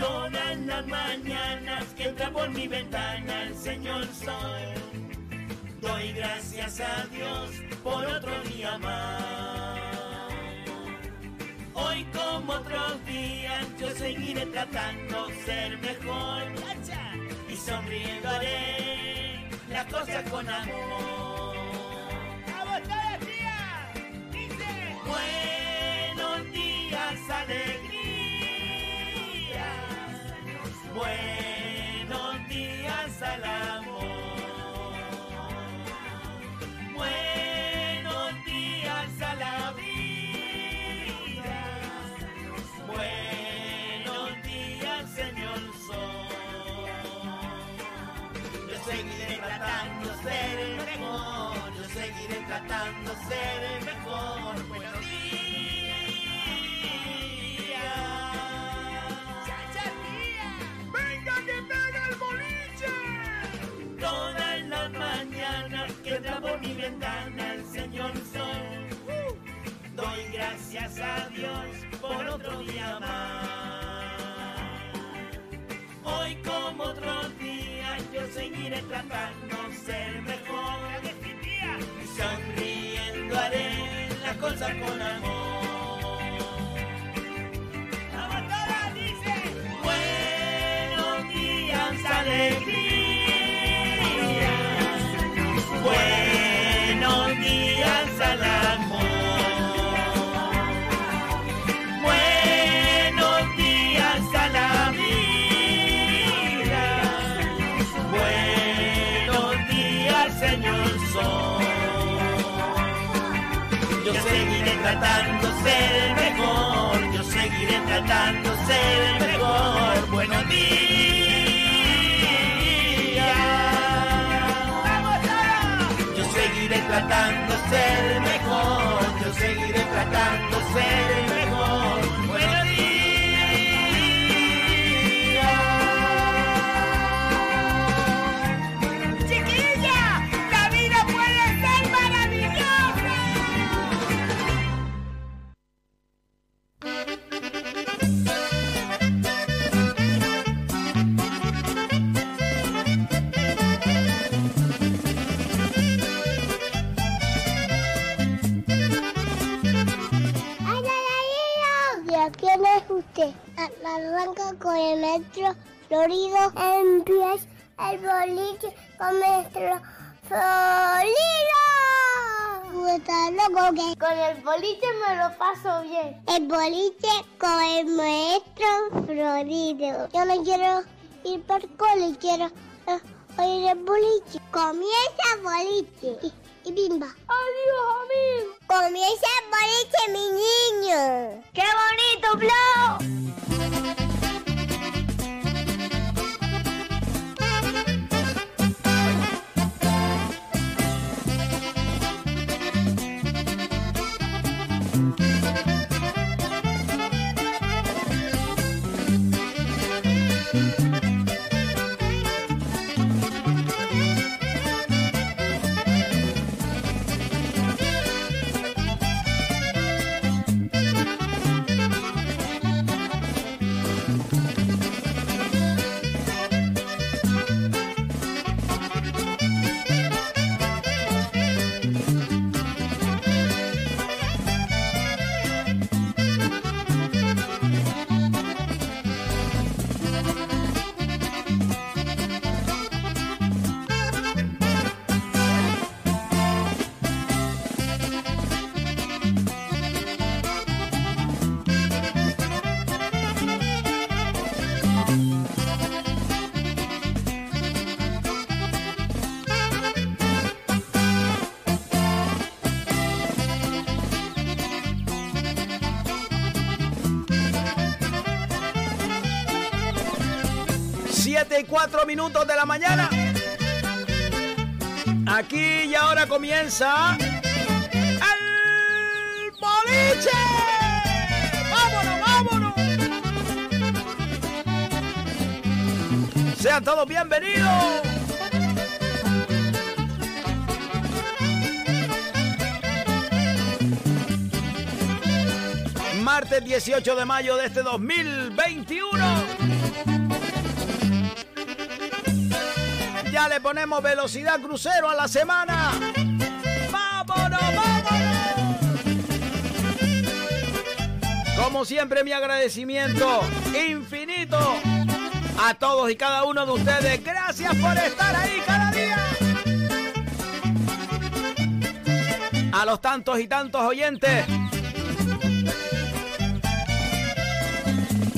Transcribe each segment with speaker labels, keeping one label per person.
Speaker 1: Todas las mañanas que entra por mi ventana el Señor soy. Doy gracias a Dios por otro día más. Hoy como otros días yo seguiré tratando ser mejor y sonriendo haré las cosas con amor. Ser el mejor. Yo seguiré tratando de ser el mejor. Buenos días.
Speaker 2: ¡Chacha, tía! ¡Venga que pega el boliche!
Speaker 1: Todas las mañanas que entra por mi ventana el Señor Sol. Doy gracias a Dios por otro día más. Hoy como otros días yo seguiré tratando ser mejor. Y sonriendo haré las cosas con amor.
Speaker 2: ¡Vamos todos! ¡Dice!
Speaker 1: Buenos días, alegría. Ser el mejor. Buenos días. Yo seguiré tratando de ser mejor, yo seguiré tratando de ser mejor.
Speaker 3: Usted? Arranca con el metro florido. Empieza el boliche con nuestro florido. Está loco que con el boliche me lo paso bien. El boliche con el maestro florido. Yo no quiero ir por cole, quiero eh, oír el boliche. Comienza el boliche. Y, y bimba. Adiós, amigo. Comienza el boliche, mi niño. ¡Qué bonito, Flo!
Speaker 4: Siete y cuatro minutos de la mañana. Aquí y ahora comienza el boliche. ¡Vámonos, vámonos! Sean todos bienvenidos. martes 18 de mayo de este 2021. Le ponemos velocidad crucero a la semana. ¡Vámonos, vámonos! Como siempre, mi agradecimiento infinito a todos y cada uno de ustedes. Gracias por estar ahí cada día. A los tantos y tantos oyentes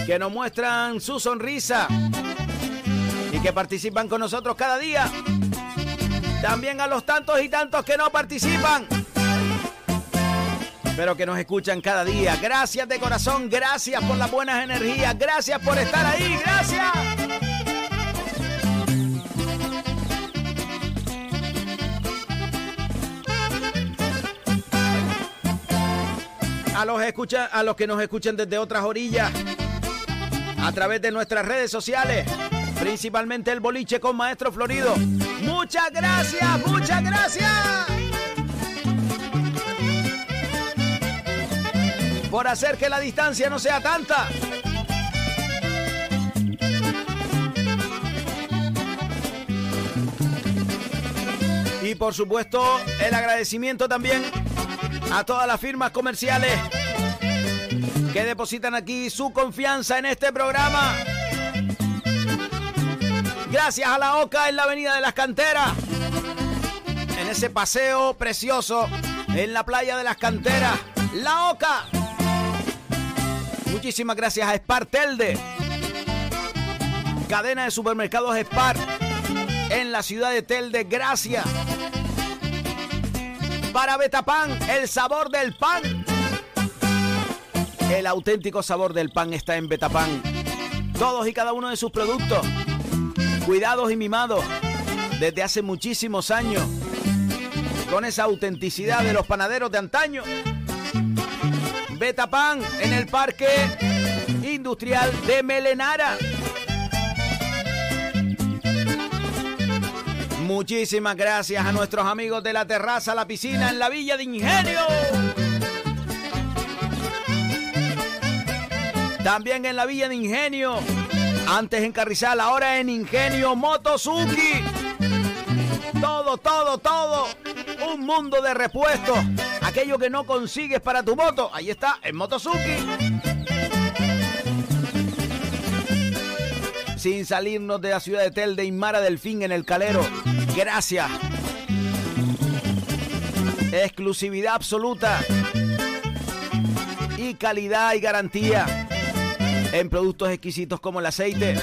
Speaker 4: que nos muestran su sonrisa que participan con nosotros cada día. También a los tantos y tantos que no participan, pero que nos escuchan cada día. Gracias de corazón, gracias por las buenas energías, gracias por estar ahí, gracias. A los, escucha, a los que nos escuchan desde otras orillas, a través de nuestras redes sociales, principalmente el boliche con Maestro Florido. Muchas gracias, muchas gracias. Por hacer que la distancia no sea tanta. Y por supuesto, el agradecimiento también a todas las firmas comerciales que depositan aquí su confianza en este programa. Gracias a la OCA en la Avenida de las Canteras. En ese paseo precioso en la playa de las Canteras. La OCA. Muchísimas gracias a Spar Telde. Cadena de supermercados Spar en la ciudad de Telde. Gracias. Para Betapan, el sabor del pan. El auténtico sabor del pan está en Betapan. Todos y cada uno de sus productos, cuidados y mimados desde hace muchísimos años, con esa autenticidad de los panaderos de antaño. Betapan en el Parque Industrial de Melenara. Muchísimas gracias a nuestros amigos de la terraza, la piscina en la Villa de Ingenio. También en la Villa de Ingenio. Antes en Carrizal, ahora en Ingenio Motosuki. Todo, todo, todo. Un mundo de repuestos. Aquello que no consigues para tu moto. Ahí está, en Motosuki. Sin salirnos de la ciudad de Telde y Mara Delfín en el Calero. Gracias. Exclusividad absoluta. Y calidad y garantía en productos exquisitos como el aceite.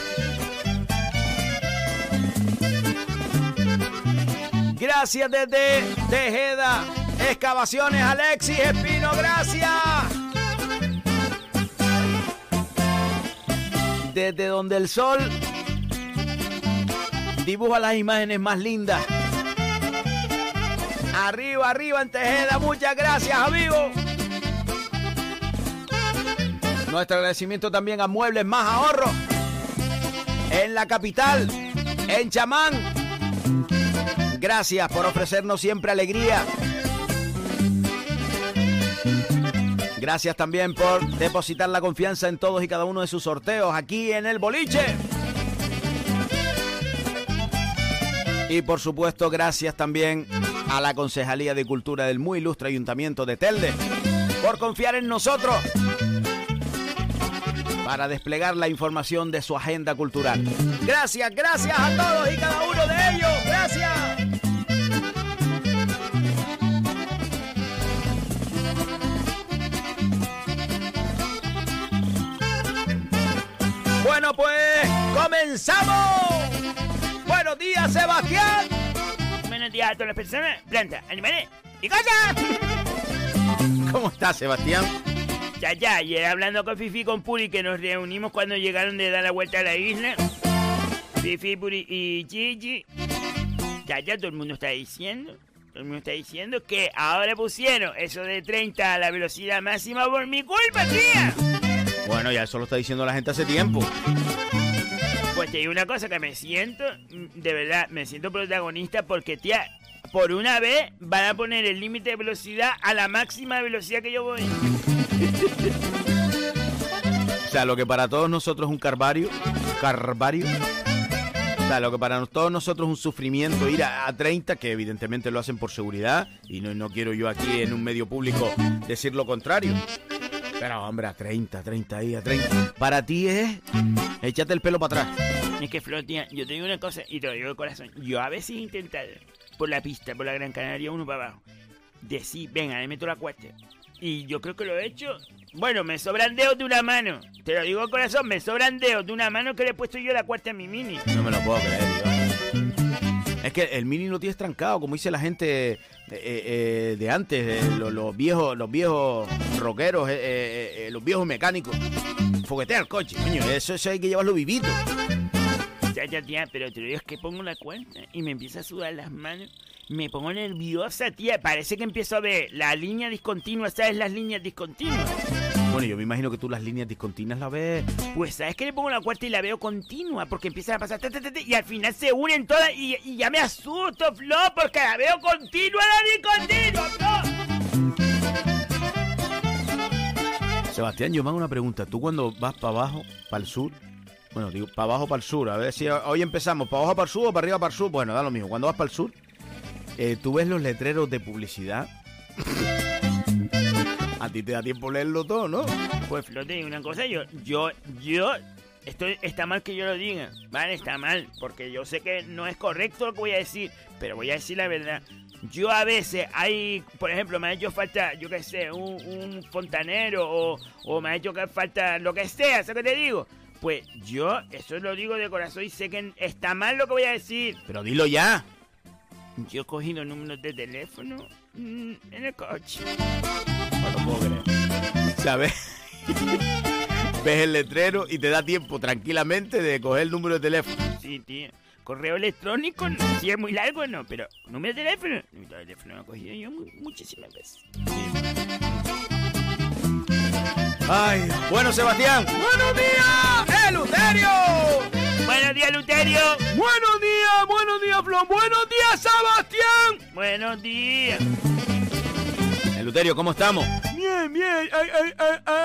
Speaker 4: Gracias desde Tejeda, Excavaciones, Alexis Espino, gracias. Desde donde el sol dibuja las imágenes más lindas. Arriba, arriba en Tejeda, muchas gracias, amigos. Nuestro agradecimiento también a Muebles Más Ahorro. En la capital, en Chamán. Gracias por ofrecernos siempre alegría. Gracias también por depositar la confianza en todos y cada uno de sus sorteos aquí en el boliche. Y por supuesto, gracias también a la Concejalía de Cultura del muy ilustre Ayuntamiento de Telde por confiar en nosotros para desplegar la información de su agenda cultural. Gracias, gracias a todos y cada uno de ellos. Gracias. Bueno, pues comenzamos. Buenos días, Sebastián.
Speaker 1: Buenos días a todas las personas, plantas, animales y cosas.
Speaker 4: ¿Cómo estás, Sebastián?
Speaker 1: Ya, ya, ayer hablando con Fifi y con Puri que nos reunimos cuando llegaron de dar la vuelta a la isla. Fifi, Puri y Gigi. Ya, ya, todo el mundo está diciendo. Todo el mundo está diciendo que ahora pusieron eso de 30 a la velocidad máxima por mi culpa, tía.
Speaker 4: Bueno, ya eso lo está diciendo la gente hace tiempo.
Speaker 1: Pues te digo una cosa que me siento, de verdad, me siento protagonista porque, tía, por una vez van a poner el límite de velocidad a la máxima velocidad que yo voy.
Speaker 4: O sea, lo que para todos nosotros es un carvario, carvario. O sea, lo que para todos nosotros es un sufrimiento ir a, 30, que evidentemente lo hacen por seguridad, y no, no quiero yo aquí en un medio público decir lo contrario. Pero hombre, a 30, 30 ahí, a 30. Para ti es échate el pelo para atrás.
Speaker 2: Es que Flotia, yo te digo una cosa y te lo digo de corazón. Yo a veces he intentado por la pista, por la Gran Canaria, uno para abajo, decir, venga, le meto la cuesta. Y yo creo que lo he hecho. Bueno, me sobran dedos de una mano. Te lo digo corazón, me sobran dedos de una mano que le he puesto yo la cuesta a mi mini.
Speaker 4: No me lo puedo creer, tío. Es que el mini lo tienes trancado, como dice la gente eh, eh, de antes, los, viejos, los viejos rockeros, eh, los viejos mecánicos. Foguetea el coche, coño, eso, eso hay que llevarlo vivito.
Speaker 2: Ya, ya, tía, pero te lo digo es que pongo la cuenta y me empieza a sudar las manos. Me pongo nerviosa, tía. Parece que empiezo a ver la línea discontinua. ¿Sabes las líneas discontinuas?
Speaker 4: Bueno, yo me imagino que tú las líneas discontinuas las ves.
Speaker 2: Pues sabes que le pongo la cuarta y la veo continua porque empiezan a pasar y al final se unen todas y, ya me asusto, Flo, porque la veo continua la discontinua, Flo.
Speaker 4: Sebastián, yo me hago una pregunta. ¿Tú cuando vas para abajo, para el sur, bueno, digo, para abajo, para el sur. A ver si hoy empezamos, ¿para abajo, para el sur o para arriba, para el sur? Bueno, da lo mismo. Cuando vas para el sur, eh, tú ves los letreros de publicidad. A ti te da tiempo leerlo todo, ¿no?
Speaker 2: Pues Flote, una cosa, yo, yo, yo, estoy, está mal que yo lo diga, ¿vale? Está mal, porque yo sé que no es correcto lo que voy a decir, pero voy a decir la verdad. Yo a veces hay, por ejemplo, me ha hecho falta, yo qué sé, un, fontanero o, o, me ha hecho falta lo que sea, ¿sabes qué te digo? Pues yo, eso lo digo de corazón y sé que está mal lo que voy a decir.
Speaker 4: Pero dilo ya.
Speaker 2: Yo he cogido números de teléfono mm, en el coche.
Speaker 4: No. ¿Sabes? Ves el letrero y te da tiempo tranquilamente de coger el número de teléfono.
Speaker 2: Sí, tío. Correo electrónico, si es muy largo, no, pero número de teléfono. Número de teléfono lo he cogido yo muchísimas veces.
Speaker 4: Ay, bueno, Sebastián.
Speaker 5: Buenos días, Eluterio.
Speaker 2: Buenos días, Luterio.
Speaker 5: Buenos días, buenos días, Flon. Buenos días, Sebastián.
Speaker 2: Buenos días.
Speaker 4: Eluterio, ¿cómo estamos?
Speaker 5: Bien, bien.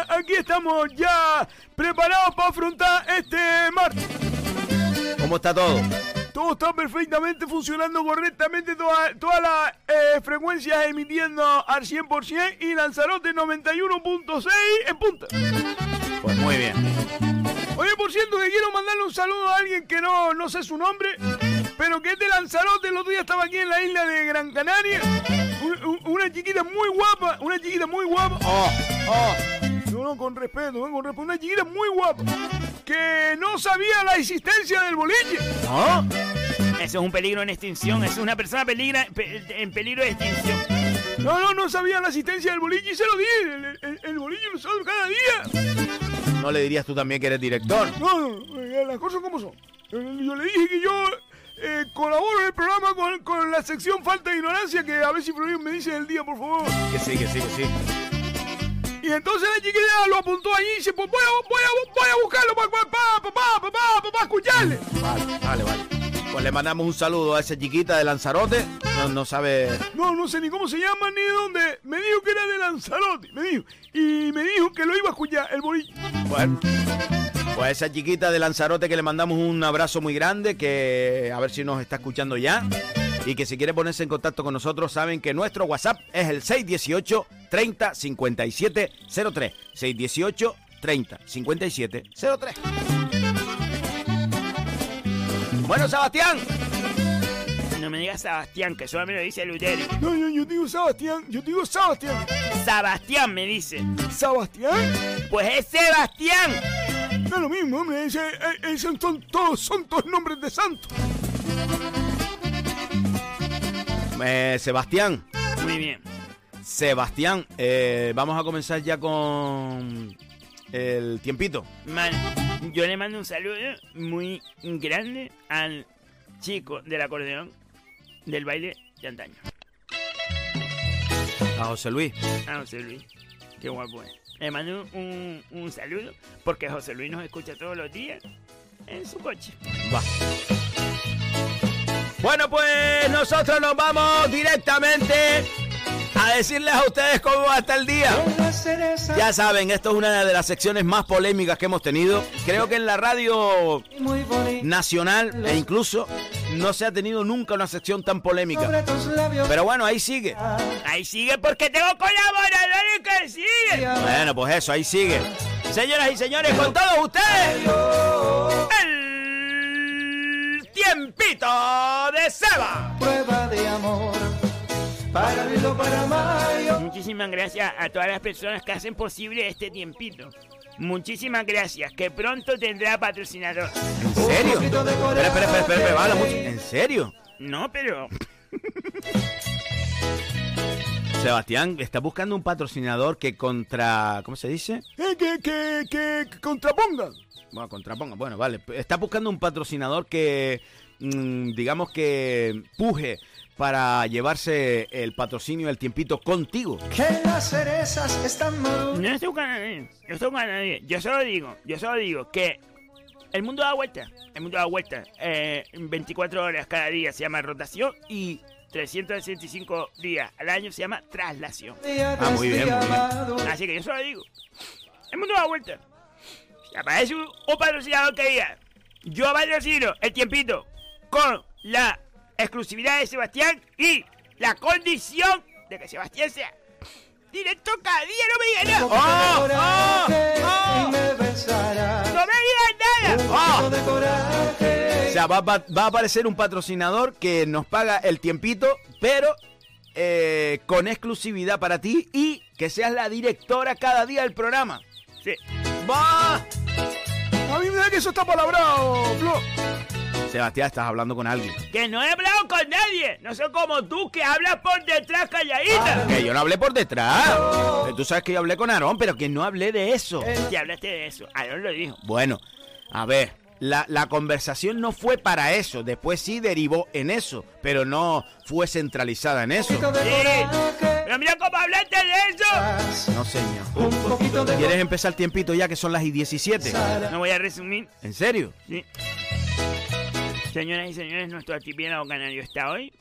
Speaker 5: Aquí estamos ya preparados para afrontar este martes.
Speaker 4: ¿Cómo está todo?
Speaker 5: Todo está perfectamente funcionando correctamente, todas las eh, frecuencias emitiendo al 100% y Lanzarote 91.6 en punta.
Speaker 4: Pues muy bien.
Speaker 5: Oye, por cierto, que quiero mandarle un saludo a alguien que no, no sé su nombre, pero que es de Lanzarote. El otro día estaba aquí en la isla de Gran Canaria. Una, chiquita muy guapa, una chiquita muy guapa.
Speaker 4: Oh, oh.
Speaker 5: No, no, con respeto, con respeto. Una chiquita muy guapa que no sabía la existencia del boliche.
Speaker 4: ¿No?
Speaker 2: Eso es un peligro en extinción. Es una persona peligra, en peligro de extinción.
Speaker 5: No, no, no sabía la existencia del boliche y se lo di. El, el, boliche lo sabe cada día.
Speaker 4: ¿No le dirías tú también que eres director?
Speaker 5: No, no, eh, las cosas como son. Eh, yo le dije que yo eh, colaboro en el programa con, con, la sección Falta de Ignorancia, que a ver si Florian me dice el día, por favor.
Speaker 4: Que sí, que sí, que sí.
Speaker 5: Y entonces la chiquilla lo apuntó allí y dice, pues voy a, voy a, voy a buscarlo para, para, para, para, para, escucharle.
Speaker 4: Vale, vale, vale. Pues le mandamos un saludo a esa chiquita de Lanzarote. No, no sabe...
Speaker 5: No, no sé ni cómo se llama ni de dónde. Me dijo que era de Lanzarote, me dijo. Y me dijo que lo iba a escuchar, el bolillo.
Speaker 4: Bueno... Pues a esa chiquita de Lanzarote que le mandamos un abrazo muy grande, que a ver si nos está escuchando ya y que si quiere ponerse en contacto con nosotros saben que nuestro WhatsApp es el 618 30 57 03. 618 30 57 03. Bueno, Sebastián.
Speaker 2: No me digas Sebastián, que solo me lo dice Lutero.
Speaker 5: No, yo, yo digo Sebastián, yo digo Sebastián.
Speaker 2: Sebastián me dice.
Speaker 5: ¿Sebastián?
Speaker 2: Pues es Sebastián.
Speaker 5: No es lo mismo, hombre. Ese, ese son, todos, son todos nombres de santo.
Speaker 4: Eh, Sebastián.
Speaker 2: Muy bien.
Speaker 4: Sebastián, eh, vamos a comenzar ya con el tiempito.
Speaker 2: Yo le mando un saludo muy grande al chico del acordeón del baile de antaño.
Speaker 4: A José Luis.
Speaker 2: A José Luis. Qué guapo es. Le mando un, un saludo porque José Luis nos escucha todos los días en su coche.
Speaker 4: Va. Bueno, pues nosotros nos vamos directamente a decirles a ustedes cómo va a estar el día. Ya saben, esto es una de las secciones más polémicas que hemos tenido. Creo que en la radio nacional e incluso no se ha tenido nunca una sección tan polémica. Pero bueno, ahí sigue.
Speaker 2: Ahí sigue porque tengo colaboradores que siguen.
Speaker 4: Bueno, pues eso, ahí sigue. Señoras y señores, con todos ustedes, el tiempito de Seba.
Speaker 1: Prueba de amor. Para para mayo.
Speaker 2: Muchísimas gracias a todas las personas que hacen posible este tiempito. Muchísimas gracias, que pronto tendrá patrocinador.
Speaker 4: ¿En serio? Espera, espera, espera, espera, espera, ¿En serio?
Speaker 2: No, pero...
Speaker 4: Sebastián, está buscando un patrocinador que contra... ¿Cómo se dice?
Speaker 2: Eh, que, que, que, que contraponga.
Speaker 4: Bueno, contraponga. Bueno, vale. Está buscando un patrocinador que, mm, digamos que puje para llevarse el patrocinio del tiempito contigo.
Speaker 1: Que las cerezas están
Speaker 2: No estoy buscando a nadie. No estoy buscando a nadie. Yo solo digo, yo solo digo que el mundo da vuelta. El mundo da vuelta. Eh, 24 horas cada día se llama rotación y 365 días al año se llama traslación.
Speaker 4: Ah, muy bien, muy bien.
Speaker 2: Así que yo solo digo, el mundo da vuelta. Si aparece un, un patrocinador que diga, yo patrocino el tiempito con la exclusividad de Sebastián y la condición de que Sebastián sea directo cada día, no me digan nada. ¡Oh! ¡Oh! ¡Oh! ¡No me digan nada!
Speaker 4: O sea, va, a aparecer un patrocinador que nos paga el tiempito, pero eh, con exclusividad para ti y que seas la directora cada día del programa.
Speaker 2: Sí.
Speaker 4: ¡Va!
Speaker 2: A mí me da que eso está palabrado, Flo.
Speaker 4: Sebastián, estás hablando con alguien.
Speaker 2: Que no he hablado con nadie. No soy como tú que hablas por detrás calladita.
Speaker 4: Ah, que yo no hablé por detrás. Tú sabes que yo hablé con Aarón, pero que no hablé de eso.
Speaker 2: Si hablaste de eso, Aarón lo dijo.
Speaker 4: Bueno, a ver. La, la, conversación no fue para eso, después sí derivó en eso, pero no fue centralizada en eso. Sí,
Speaker 2: pero mira cómo hablaste de eso.
Speaker 4: No, señor. ¿Quieres empezar el tiempito ya que son las y 17?
Speaker 2: No voy a resumir.
Speaker 4: ¿En serio?
Speaker 2: Sí. Señoras y señores, nuestro archipiélago canario está hoy.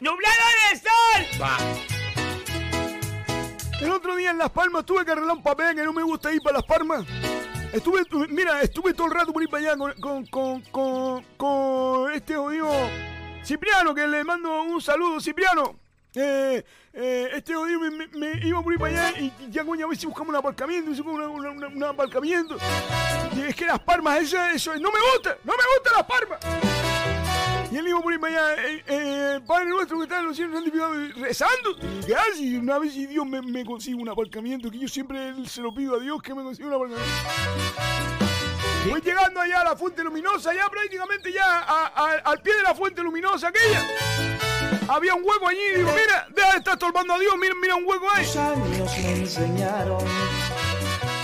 Speaker 2: ¡Nublado de sol! Va. El otro día en Las Palmas tuve que arreglar un papel que no me gusta ir para Las Palmas. Estuve, mira, estuve todo el rato por ir para allá con, con, con, con, este jodido Cipriano, que le mando un saludo, Cipriano. Eh, eh, este jodido me, iba por ir para allá y ya coño a ver si buscamos un aparcamiento, un aparcamiento. Y es que las palmas, eso, eso, no me gusta, no me gustan las palmas. Y él iba por ir allá, eh, eh, Padre nuestro que está en los cielos rezando. ¿Qué hace? Una vez si Dios me, me consigue un aparcamiento, que yo siempre se lo pido a Dios que me consiga un aparcamiento. Voy llegando allá a la fuente luminosa, ya prácticamente ya al pie de la fuente luminosa aquella. Había un hueco allí, digo, mira, deja de estar estorbando a Dios, mira, mira un hueco ahí. me enseñaron.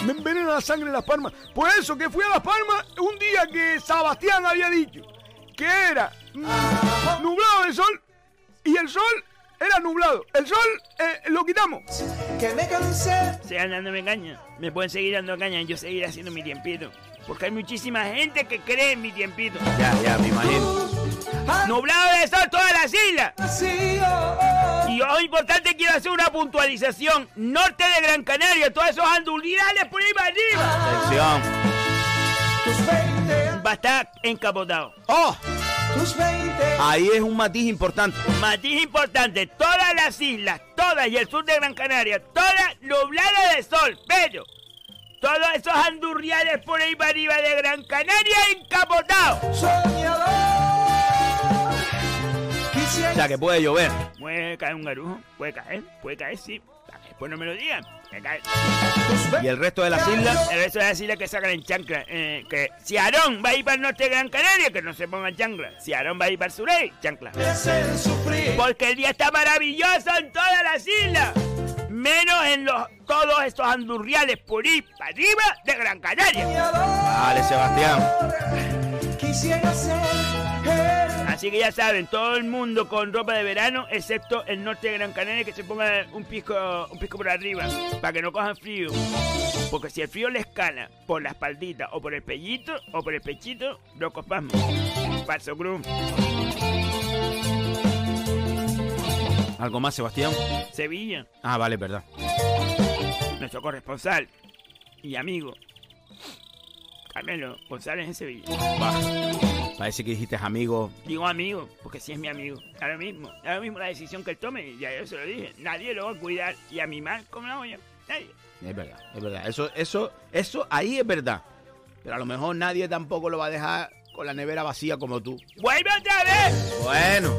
Speaker 2: Me envenena la sangre en las palmas. Por eso que fui a las palmas un día que Sebastián había dicho que era nublado el sol y el sol era nublado. El sol eh, lo quitamos. Que me cansé. Sigan dándome caña. Me pueden seguir dando caña y yo seguir haciendo mi tiempito. Porque hay muchísima gente que cree en mi tiempito.
Speaker 4: Ya, ya, me imagino.
Speaker 2: Nublado de sol todas las islas. Y hoy importante quiero hacer una puntualización. Norte de Gran Canaria, todos esos andulidales por ahí para arriba.
Speaker 4: Atención
Speaker 2: va a estar encapotado.
Speaker 4: ¡Oh! Ahí es un matiz importante.
Speaker 2: Matiz importante. Todas las islas, todas y el sur de Gran Canaria, todas nubladas de sol, pero todos esos andurriales por ahí para arriba de Gran Canaria encapotados.
Speaker 4: O sea que puede llover.
Speaker 2: Puede caer un garujo, puede caer, puede caer, sí. Después no me lo digan.
Speaker 4: ¿Y el resto de las islas?
Speaker 2: El resto de las islas que sacan en chancla. Eh, que si Aarón va a ir para el norte de Gran Canaria, que no se ponga en chancla. Si Aarón va a ir para el sur, chancla. Porque el día está maravilloso en todas las islas. Menos en los todos estos andurriales por ir para arriba de Gran Canaria.
Speaker 4: Vale, Sebastián. Quisiera
Speaker 2: ser Así que ya saben, todo el mundo con ropa de verano, excepto el norte de Gran Canaria, que se ponga un pisco, un pisco por arriba, para que no cojan frío. Porque si el frío les cala por la espaldita o por el pellito o por el pechito, lo copamos. Falso cruz.
Speaker 4: ¿Algo más, Sebastián?
Speaker 2: Sevilla.
Speaker 4: Ah, vale, verdad.
Speaker 2: nuestro corresponsal y amigo, Carmelo González en Sevilla.
Speaker 4: Parece que dijiste amigo.
Speaker 2: Digo amigo, porque si es mi amigo. Lo mismo, lo mismo la decisión que él tome, ya yo se lo dije. Nadie lo va a cuidar y a mimar como la olla. Nadie.
Speaker 4: Es verdad, es verdad. Eso, eso, eso ahí es verdad. Pero a lo mejor nadie tampoco lo va a dejar con la nevera vacía como tú.
Speaker 2: ¡Vuelve otra vez!
Speaker 4: Bueno.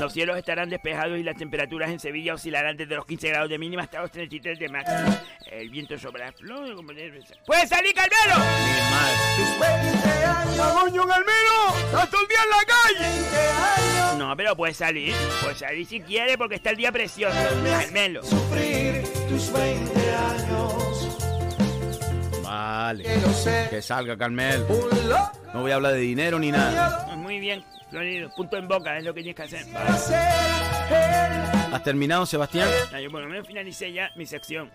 Speaker 2: Los cielos estarán despejados y las temperaturas en Sevilla oscilarán desde los 15 grados de mínima hasta los 33 de máxima. El viento como debe ser. ¡Puede salir, Carmelo!
Speaker 4: Mi madre.
Speaker 2: ¡Coño, Carmelo! ¡Estás todo el día en la calle! No, pero puede salir. Puede salir si quiere porque está el día precioso. Carmelo.
Speaker 4: Vale. Que salga, Carmel. No voy a hablar de dinero ni nada.
Speaker 2: Pues Muy bien, Florido. Punto en boca es lo que tienes que hacer.
Speaker 4: ¿Has terminado, Sebastián?
Speaker 2: Ya, yo por lo menos finalicé ya mi sección.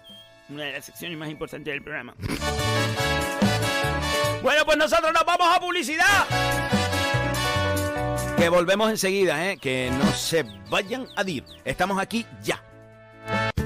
Speaker 2: Una de las secciones más importantes del programa.
Speaker 4: Bueno, pues nosotros nos vamos a publicidad. Que volvemos enseguida, ¿eh? Que no se vayan a ir. Estamos aquí ya.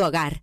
Speaker 6: hogar.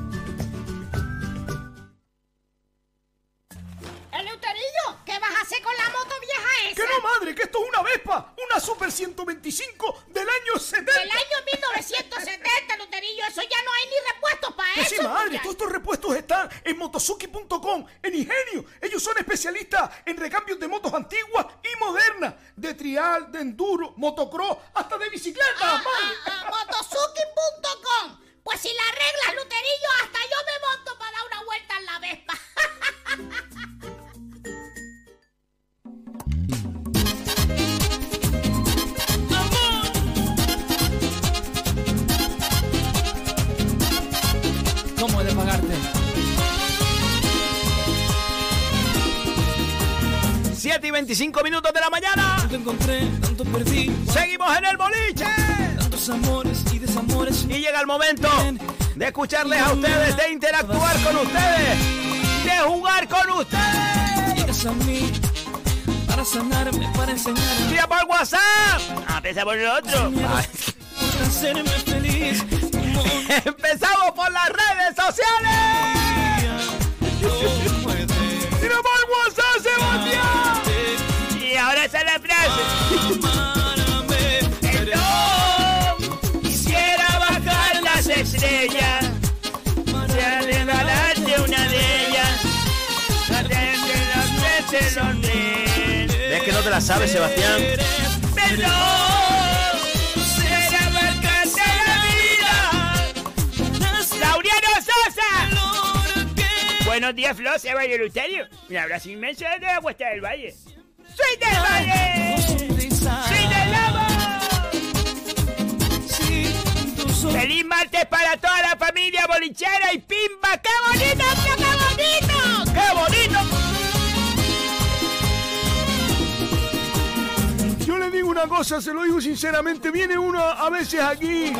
Speaker 2: Que esto es una Vespa, una Super 125 del año 70.
Speaker 7: Del año 1970, Luterillo, eso ya no hay ni repuestos para
Speaker 2: Que
Speaker 7: eso.
Speaker 2: sí, madre, todos estos repuestos están en motosuki.com, en Ingenio. Ellos son especialistas en recambios de motos antiguas y modernas, de trial, de enduro, motocross, hasta de bicicleta,
Speaker 7: Ah,
Speaker 2: madre.
Speaker 7: ah, ah, motosuki.com. Pues si la arreglas, Luterillo, hasta yo me monto para dar una vuelta en la Vespa.
Speaker 8: ¿Cómo he de pagarte?
Speaker 4: 7 y 25 minutos de la mañana.
Speaker 8: Tanto encontré, tanto perdí.
Speaker 4: Seguimos en el boliche.
Speaker 8: Tantos amores y desamores.
Speaker 4: Y llega el momento de escucharles a ustedes, de interactuar con ustedes, de jugar con ustedes.
Speaker 8: Llegas a mí para sanarme, para enseñarme.
Speaker 2: Tira por WhatsApp. Ah, pesa por el otro.
Speaker 8: Otras hacerme feliz.
Speaker 4: Empezamos por las redes sociales.
Speaker 5: ¡Tira por WhatsApp, Sebastián!
Speaker 2: Y ahora está la frase. No quisiera bajar las estrellas. Ya regalarte una de ellas. Atende las veces donde.
Speaker 4: ¿Ves que no te la sabes, Sebastián?
Speaker 2: Perdón. Buenos días, Flo, Seba y Eleuterio. Un abrazo inmenso desde la Cuesta del Valle. ¡Soy del Valle! ¡Soy del Lobo! ¡Feliz martes para toda la familia bolichera y pimba! ¡Qué bonito, Flo, qué bonito! ¡Qué bonito!
Speaker 5: Yo le digo una cosa, se lo digo sinceramente, viene uno a veces aquí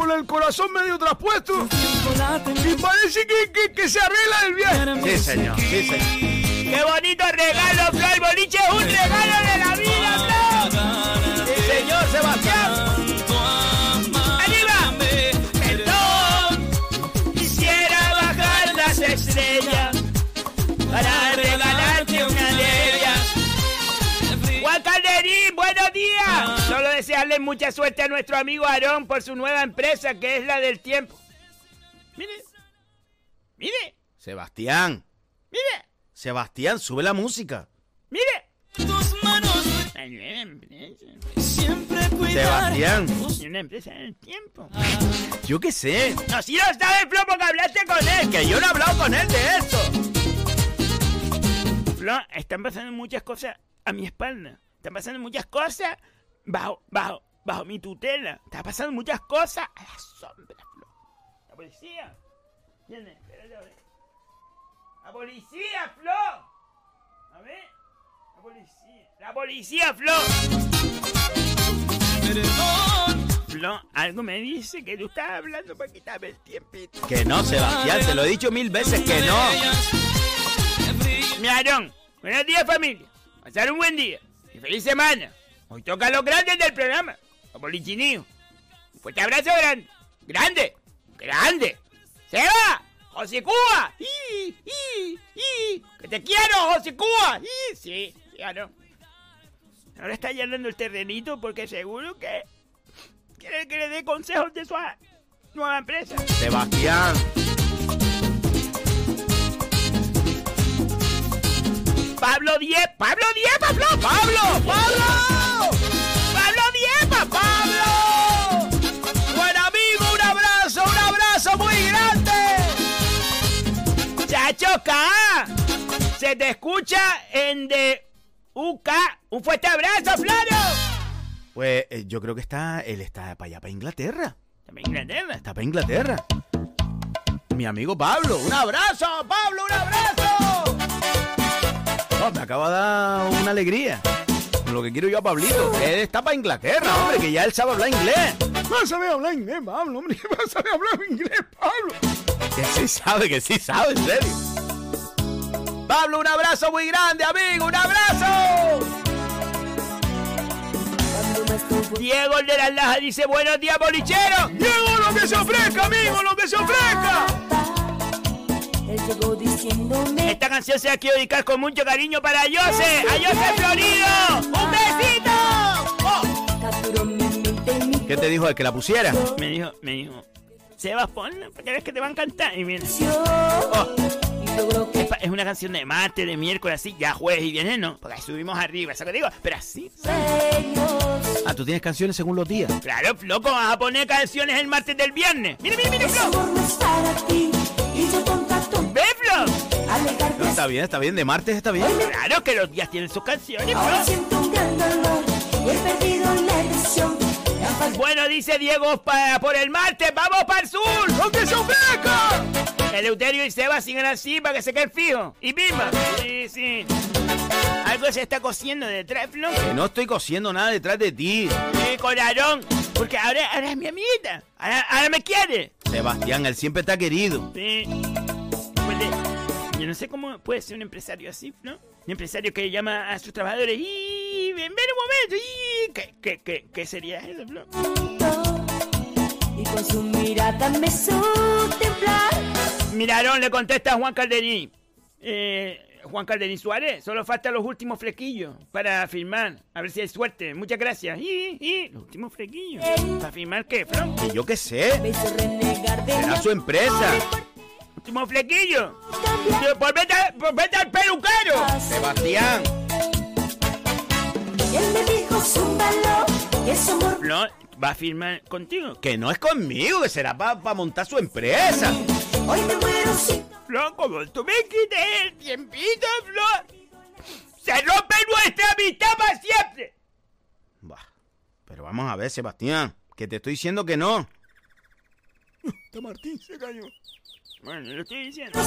Speaker 5: con el corazón medio traspuesto y parece que, que- que se arregla el viaje.
Speaker 4: Sí, señor. Sí, señor.
Speaker 2: ¡Qué bonito regalo, Flo! ¡El boliche es un regalo de la vida, Flo!
Speaker 4: Sí, señor, Sebastián.
Speaker 2: Desearle mucha suerte a nuestro amigo Aarón por su nueva empresa que es la del tiempo. Mire, mire,
Speaker 4: Sebastián.
Speaker 2: mire,
Speaker 4: Sebastián, sube la música.
Speaker 2: mire.
Speaker 8: Tus manos siempre cuidar.
Speaker 4: Sebastián.
Speaker 2: Una empresa del tiempo.
Speaker 4: Yo qué sé.
Speaker 2: No, si lo sabes, Flo, porque hablaste con él.
Speaker 4: Que yo no he hablado con él de esto.
Speaker 2: Flo, están pasando muchas cosas a mi espalda. Están pasando muchas cosas bajo, bajo, bajo mi tutela. Están pasando muchas cosas a la sombra, Flo. La policía. Viene, espérate a ver. La policía, Flo. A ver. La policía. La policía, Flo. Flo, algo me dice que tú estás hablando para quitarme el tiempito.
Speaker 4: Que no, Sebastián, te lo he dicho mil veces que no.
Speaker 2: Mi Aarón, buenos días familia. Pasar un buen día y feliz semana. Hoy toca los grandes del programa, como Lichinío. Un fuerte abrazo grande. ¡Grande! ¡Grande! ¡Seba! ¡José Cuba! ¡Y, y, y! ¡Que te quiero, José Cuba! ¡Y! Sí, Aarón. Ahora está llenando el terrenito porque seguro que quiere que le dé consejos de su nueva empresa.
Speaker 4: Sebastián.
Speaker 2: Pablo Diepa, Pablo Diepa, Flo, Pablo, Pablo, Pablo Diepa, Pablo.
Speaker 4: Buen amigo, un abrazo, un abrazo muy grande.
Speaker 2: Chacho K, se te escucha en de UK. Un fuerte abrazo, Floro.
Speaker 4: Pues eh, yo creo que está, él está para allá, para Inglaterra.
Speaker 2: También Inglaterra.
Speaker 4: Está para Inglaterra. Mi amigo Pablo, un abrazo, Pablo, un abrazo. No, me acaba de dar una alegría. Con lo que quiero yo a Pablito. que Él está para Inglaterra, hombre, que ya él sabe hablar inglés.
Speaker 5: A saber hablar inglés, Pablo, hombre. A saber hablar inglés, Pablo.
Speaker 4: Que sí sabe, que sí sabe, en serio. Pablo, un abrazo muy grande, amigo, un abrazo.
Speaker 2: Diego de las Lajas dice buenos días, bolichero.
Speaker 5: Diego, lo que se ofrezca, amigo, lo que se ofrezca.
Speaker 2: Esta canción se la quiero dedicar con mucho cariño para Jose, a Jose Florido. ¡Un besito! Oh.
Speaker 4: ¿Qué te dijo el que la pusiera?
Speaker 2: Me dijo, me dijo, Sebas, ponla porque ves que te va a encantar. Y mira,
Speaker 4: Oh,
Speaker 2: es, pa- es una canción de martes, de miércoles, así, ya jueves y viernes, ¿no? Porque ahí subimos arriba, ¿sabes lo que digo? Pero así,
Speaker 4: ah, tú tienes canciones según los días.
Speaker 2: claro, loco, vas a poner canciones el martes del viernes. Mira, mira, mira, Flo.
Speaker 4: No, está bien, está bien, de martes está bien.
Speaker 2: Claro que los días tienen sus canciones. Bueno, dice Diego, para, por el martes, vamos para el sur.
Speaker 5: ¡Lo que se ofrezca!
Speaker 2: Eleuterio y Seba sigan así para que se queden fijos. Y viva. Sí, sí. Algo se está cociendo detrás, Flo.
Speaker 4: Que no estoy cosiendo nada detrás de ti.
Speaker 2: Sí, con Aarón. Porque ahora, ahora es mi amiguita. Ahora, ahora me quiere.
Speaker 4: Sebastián, él siempre está querido.
Speaker 2: Sí. Yo no sé cómo puede ser un empresario así, ¿no? Un empresario que llama a sus trabajadores y ven, ven un momento. Y, ¿qué, qué, qué, qué sería eso, Flo?
Speaker 9: y con su mirada me hizo temblar.
Speaker 2: Mira, Aarón le contesta a Juan Calderín. Eh, Juan Calderín Suárez, solo faltan los últimos flequillos para firmar. A ver si hay suerte. Muchas gracias. Y, y, los últimos flequillos. ¿Para firmar qué, Fran?
Speaker 4: Y yo qué sé. Será su empresa.
Speaker 2: Último flequillo. Pero Por vete, por vete al peluquero.
Speaker 4: Sebastián.
Speaker 9: Y él me dijo, zúmbalo, y eso amor
Speaker 2: Flor, ¿va a firmar contigo?
Speaker 4: Que no es conmigo, que será para montar su empresa.
Speaker 9: Hoy me muero sin
Speaker 2: Flor, como tú me quites el tiempito, Flor. Se rompe nuestra amistad para siempre.
Speaker 4: Bah, pero vamos a ver, Sebastián, que te estoy diciendo que no.
Speaker 2: Martín se cayó. Bueno, lo estoy diciendo.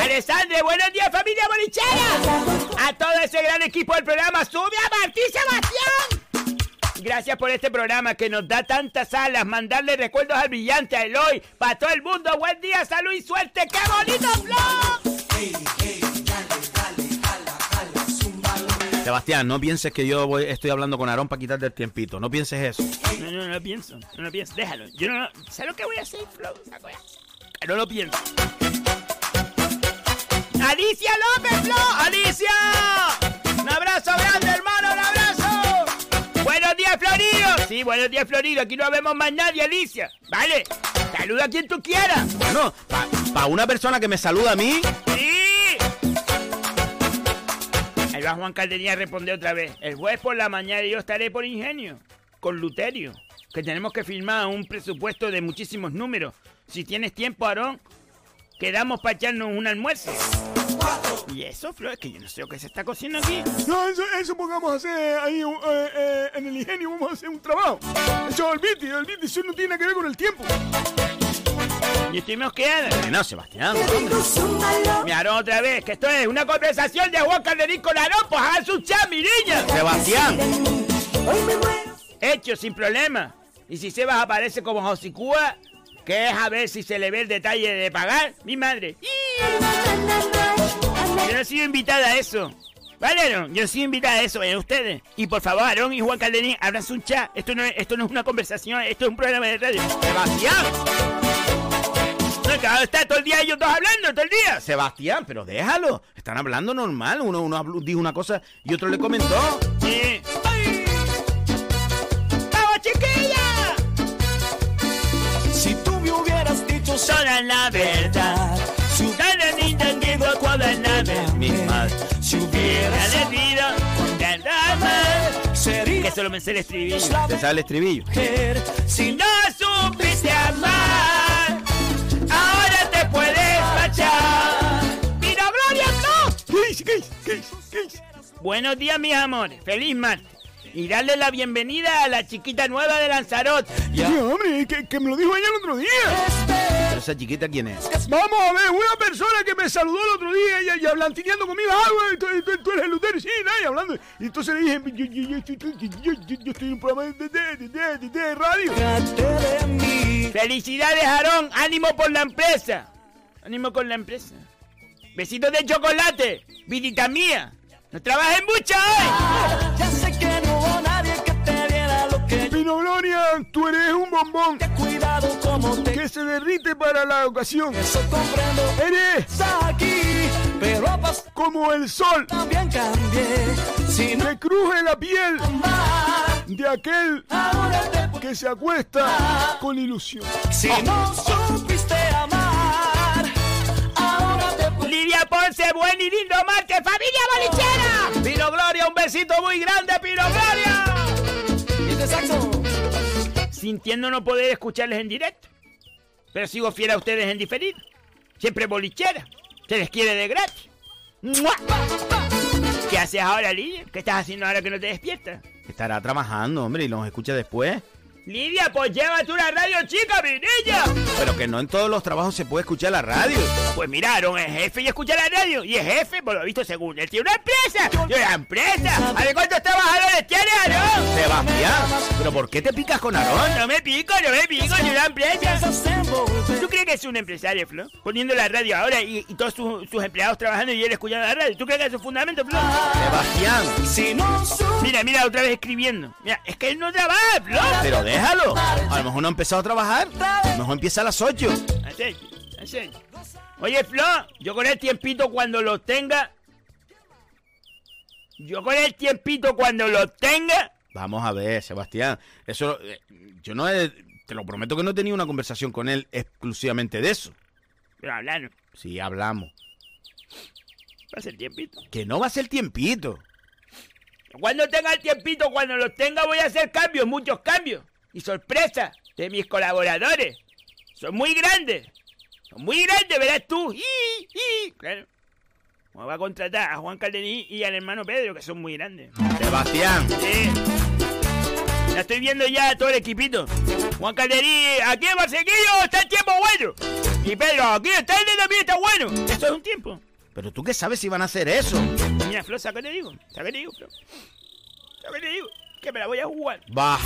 Speaker 2: Alessandre, buenos días familia bolichera. A todo ese gran equipo del programa, sube a Martín Sebastián. Gracias por este programa que nos da tantas alas. Mandarle recuerdos al brillante, a Eloy, para todo el mundo. Buen día, salud y suerte. ¡Qué bonito, Flo!
Speaker 4: Sebastián, no pienses que yo voy- estoy hablando con Aarón para quitarte el tiempito. No pienses eso.
Speaker 2: No, no, no lo pienso. No lo pienso. Déjalo. Yo no, ¿Sabes lo que voy a hacer, Flo? ¿Sabes lo que voy a hacer? No lo pienso. ¡Alicia López, Flo! ¡Alicia! ¡Un abrazo grande, hermano! ¡Un abrazo! ¡Buenos días, Florido! Sí, buenos días, Florido. Aquí no vemos más nadie, Alicia. Vale. Saluda a quien tú quieras.
Speaker 4: Bueno, para una persona que me saluda a mí,
Speaker 2: ¡Sí! Ahí va Juan Caldería a responder otra vez. El jueves por la mañana yo estaré por ingenio. Con Luterio. Que tenemos que firmar un presupuesto de muchísimos números. Si tienes tiempo, Aarón, quedamos para echarnos un almuerzo. ¿Y eso, Flor? Es que yo no sé lo que se está cociendo aquí.
Speaker 5: No, eso, eso porque vamos a hacer ahí eh, eh, en el ingenio, vamos a hacer un trabajo. Eso, olvídate, olvídate, eso no tiene que ver con el tiempo.
Speaker 2: Y estoy mosqueada.
Speaker 4: no, Sebastián,
Speaker 2: Aarón otra vez, que esto es una conversación de Juan Calderín con Aarón, pues hagan su chat, mi niña.
Speaker 4: Sebastián.
Speaker 2: Hecho, sin problema. Y si Sebas aparece como Josicúa, que es a ver si se le ve el detalle de pagar, mi madre. Yo no he sido invitada a eso. ¿Vale, Aarón? Yo no he sido invitada a eso, eh, ustedes. Y por favor, Aarón y Juan Calderín, abranse un chat. Esto no, es, esto no es una conversación, esto es un programa de radio.
Speaker 4: Sebastián.
Speaker 2: Claro, está todo el día ellos dos hablando, todo el día.
Speaker 4: Sebastián, pero déjalo. Están hablando normal. Uno, uno dijo una cosa y otro le comentó.
Speaker 2: Sí. ¡Vamos, chiquilla!
Speaker 8: Si tú me hubieras dicho
Speaker 2: Toda la verdad. Su cara ni tan digo toda la verdad.
Speaker 4: Mi madre.
Speaker 8: si
Speaker 2: Hubiera
Speaker 8: hubieras
Speaker 2: amar.
Speaker 8: sería
Speaker 2: Que solo me sé el estribillo.
Speaker 4: ¿Te sabe el estribillo?
Speaker 2: Si no supiste amar, Buenos días, mis amores. Feliz martes. Y darle la bienvenida a la chiquita nueva de Lanzarote.
Speaker 5: Sí, hombre, que, que me lo dijo ella el otro día.
Speaker 4: ¿Pero esa chiquita quién es?
Speaker 5: Vamos a ver, una persona que me saludó el otro día y, y hablantineando conmigo, ah, güey, tú, tú- tú eres el Lutero, sí, nada, y hablando. Y entonces le dije, yo, yo, yo, estoy- yo, yo- yo estoy en un programa de, de, de, de- de- de radio.
Speaker 2: Felicidades, Aarón. Ánimo por la empresa. Ánimo con la empresa. Besitos de chocolate. Vidita mía. No trabajes mucho hoy.
Speaker 8: Ya sé que no hubo nadie que te diera lo que
Speaker 5: Pino Gloria, tú eres un bombón
Speaker 8: he cuidado como te
Speaker 5: que se derrite para la ocasión.
Speaker 8: eso comprendo.
Speaker 5: Eres
Speaker 8: Está aquí, pero
Speaker 5: como el sol
Speaker 8: también cambié. Si no
Speaker 5: que cruje la piel
Speaker 8: amar,
Speaker 5: de aquel
Speaker 8: ahora te
Speaker 5: que se acuesta con ilusión.
Speaker 8: Si no
Speaker 2: Ponce, buen y lindo martes. ¡Familia bolichera! Pino Gloria, un besito muy grande, Pino Gloria.
Speaker 8: Saxo.
Speaker 2: Sintiendo no poder escucharles en directo. Pero sigo fiel a ustedes en diferido. Siempre bolichera. Se les quiere de gratis. ¡Mua! ¿Qué haces ahora, Lidia? ¿Qué estás haciendo ahora que no te despiertas?
Speaker 4: Estará trabajando, hombre, y nos escucha después.
Speaker 2: Lidia, pues llévate una radio chica, mi niña.
Speaker 4: Pero que no en todos los trabajos se puede escuchar la radio.
Speaker 2: Pues mira, Aaron es jefe y escucha la radio. Y es jefe, por lo visto, según él tiene una empresa. Yo una empresa. A ver cuántos trabajadores tiene, Aaron.
Speaker 4: Sebastián, ¿pero por qué te picas con Aarón?
Speaker 2: No me pico, no me pico, ni una empresa. ¿Tú crees que es un empresario, Flo? Poniendo la radio ahora y, y todos sus, sus empleados trabajando y él escuchando la radio. ¿Tú crees que es su fundamento, Flo?
Speaker 4: Sebastián.
Speaker 8: Si no
Speaker 2: Mira, mira, otra vez escribiendo. Mira, es que él no trabaja, Flo.
Speaker 4: Pero déjalo. A lo mejor no ha empezado a trabajar. A lo mejor empieza a las 8.
Speaker 2: En serio, en serio. Oye, Flo, yo con el tiempito cuando lo tenga... Yo con el tiempito cuando lo tenga...
Speaker 4: Vamos a ver, Sebastián. Eso, eh, yo no he, te lo prometo que no he tenido una conversación con él exclusivamente de eso.
Speaker 2: Pero hablaron.
Speaker 4: Sí, hablamos.
Speaker 2: Va a ser tiempito.
Speaker 4: Que no va a ser tiempito.
Speaker 2: Cuando tenga el tiempito, cuando lo tenga, voy a hacer cambios, muchos cambios. Y sorpresa de mis colaboradores. Son muy grandes. Son muy grandes, verás tú. ¡Y, y! Claro. Como va a contratar a Juan Calderí y al hermano Pedro, que son muy grandes.
Speaker 4: Sebastián.
Speaker 2: Sí. Ya estoy viendo ya todo el equipito. Juan Calderí, aquí en Marsequillo está el tiempo bueno. Y Pedro, aquí está el de también está bueno. Esto es un tiempo.
Speaker 4: Pero tú qué sabes si van a hacer eso.
Speaker 2: Mira, Flo, ¿sabes qué te digo? ¿Sabes qué te digo, Flo? ¿Sabes qué te digo? Que me la voy a jugar.
Speaker 4: Va.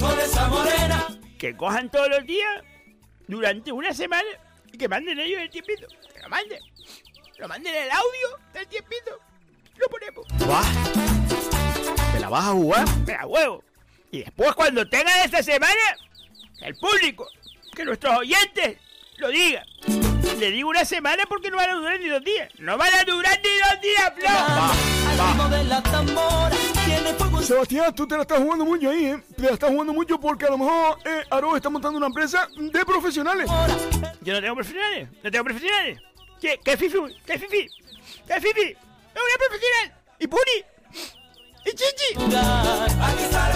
Speaker 8: con esa morena.
Speaker 2: Que cojan todos los días durante una semana y que manden ellos el tiempito. Que lo manden. Lo manden el audio del tiempito. Lo ponemos.
Speaker 4: Va. ¿Te la vas a jugar?
Speaker 2: Me la huevo. Y después cuando tengan esta semana, el público, que nuestros oyentes lo digan. Le digo una semana porque no van a durar ni dos días. No van a durar ni dos días, Flo.
Speaker 8: tiene fuego
Speaker 5: Sebastián, tú te la estás jugando mucho ahí, ¿eh? Te la estás jugando mucho porque a lo mejor eh, Aro está montando una empresa de profesionales.
Speaker 2: Yo no tengo profesionales. No tengo profesionales. ¿Qué? ¿Qué fifi? ¿Qué fifi? ¿Qué fifi? ¡No una profesional! ¿Y Puni? ¿Y Chichi?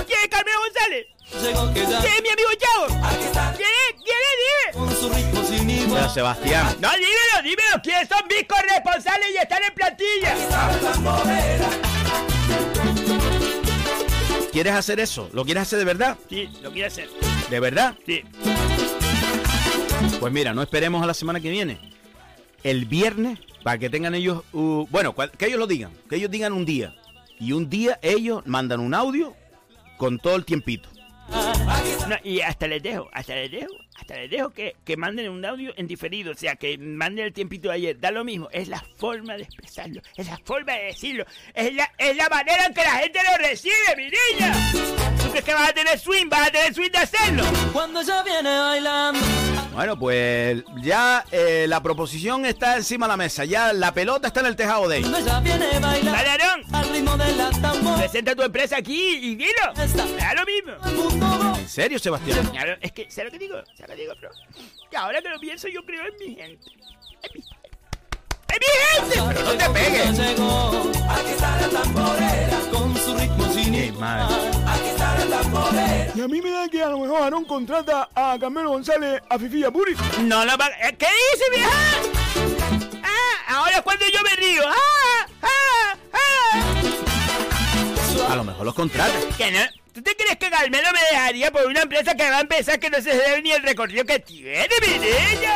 Speaker 2: ¿Quién es Carmelo González? ¿Quién es mi amigo Chavo? ¿Quién es? ¿Quién es? Dime.
Speaker 8: con su ritmo sin igual.
Speaker 4: Pero Sebastián.
Speaker 2: No, dímelo, dímelo. ¿Quiénes son mis corresponsales y están en plantilla?
Speaker 4: ¿Quieres hacer eso? ¿Lo quieres hacer de verdad?
Speaker 2: Sí, lo quiero hacer.
Speaker 4: ¿De verdad?
Speaker 2: Sí.
Speaker 4: Pues mira, no esperemos a la semana que viene. El viernes, para que tengan ellos, uh, bueno, cual- que ellos lo digan, que ellos digan un día. Y un día ellos mandan un audio con todo el tiempito.
Speaker 2: Y hasta les dejo, hasta les dejo, hasta les dejo que, que manden un audio en diferido, o sea, que manden el tiempito de ayer, da lo mismo, es la forma de expresarlo, es la forma de decirlo, es la, es la manera en que la gente lo recibe, mi niña. ¿Tú crees que vas a tener swing? ¿Vas a tener swing de hacerlo?
Speaker 8: Cuando ella viene bailando.
Speaker 4: Bueno, pues ya eh, la proposición está encima de la mesa, ya la pelota está en el tejado de ellos.
Speaker 8: Tambora.
Speaker 2: presenta tu empresa aquí y dilo, da lo mismo.
Speaker 4: ¿En serio, Sebastián?
Speaker 2: Claro, es que, ¿sabes lo que digo? ¿Sabes lo que digo, bro? Que ahora que lo pienso, yo creo en mi gente. En mi, en mi gente.
Speaker 4: Pero no te pegues.
Speaker 8: Aquí está la tamborera con su ritmo
Speaker 4: Qué mal.
Speaker 5: Y a mí me da que a lo mejor Aarón contrata a Carmelo González a Fifi y a Puri.
Speaker 2: No lo va ¿Eh, ¿Qué dice, vieja? Ah, ahora es cuando yo me río. Ah, ah, ah.
Speaker 4: A lo mejor los contrata.
Speaker 2: Que no. ¿Tú te crees que Carmelo me dejaría por una empresa que va a empezar que no se debe ni el recorrido que tiene, mi niña?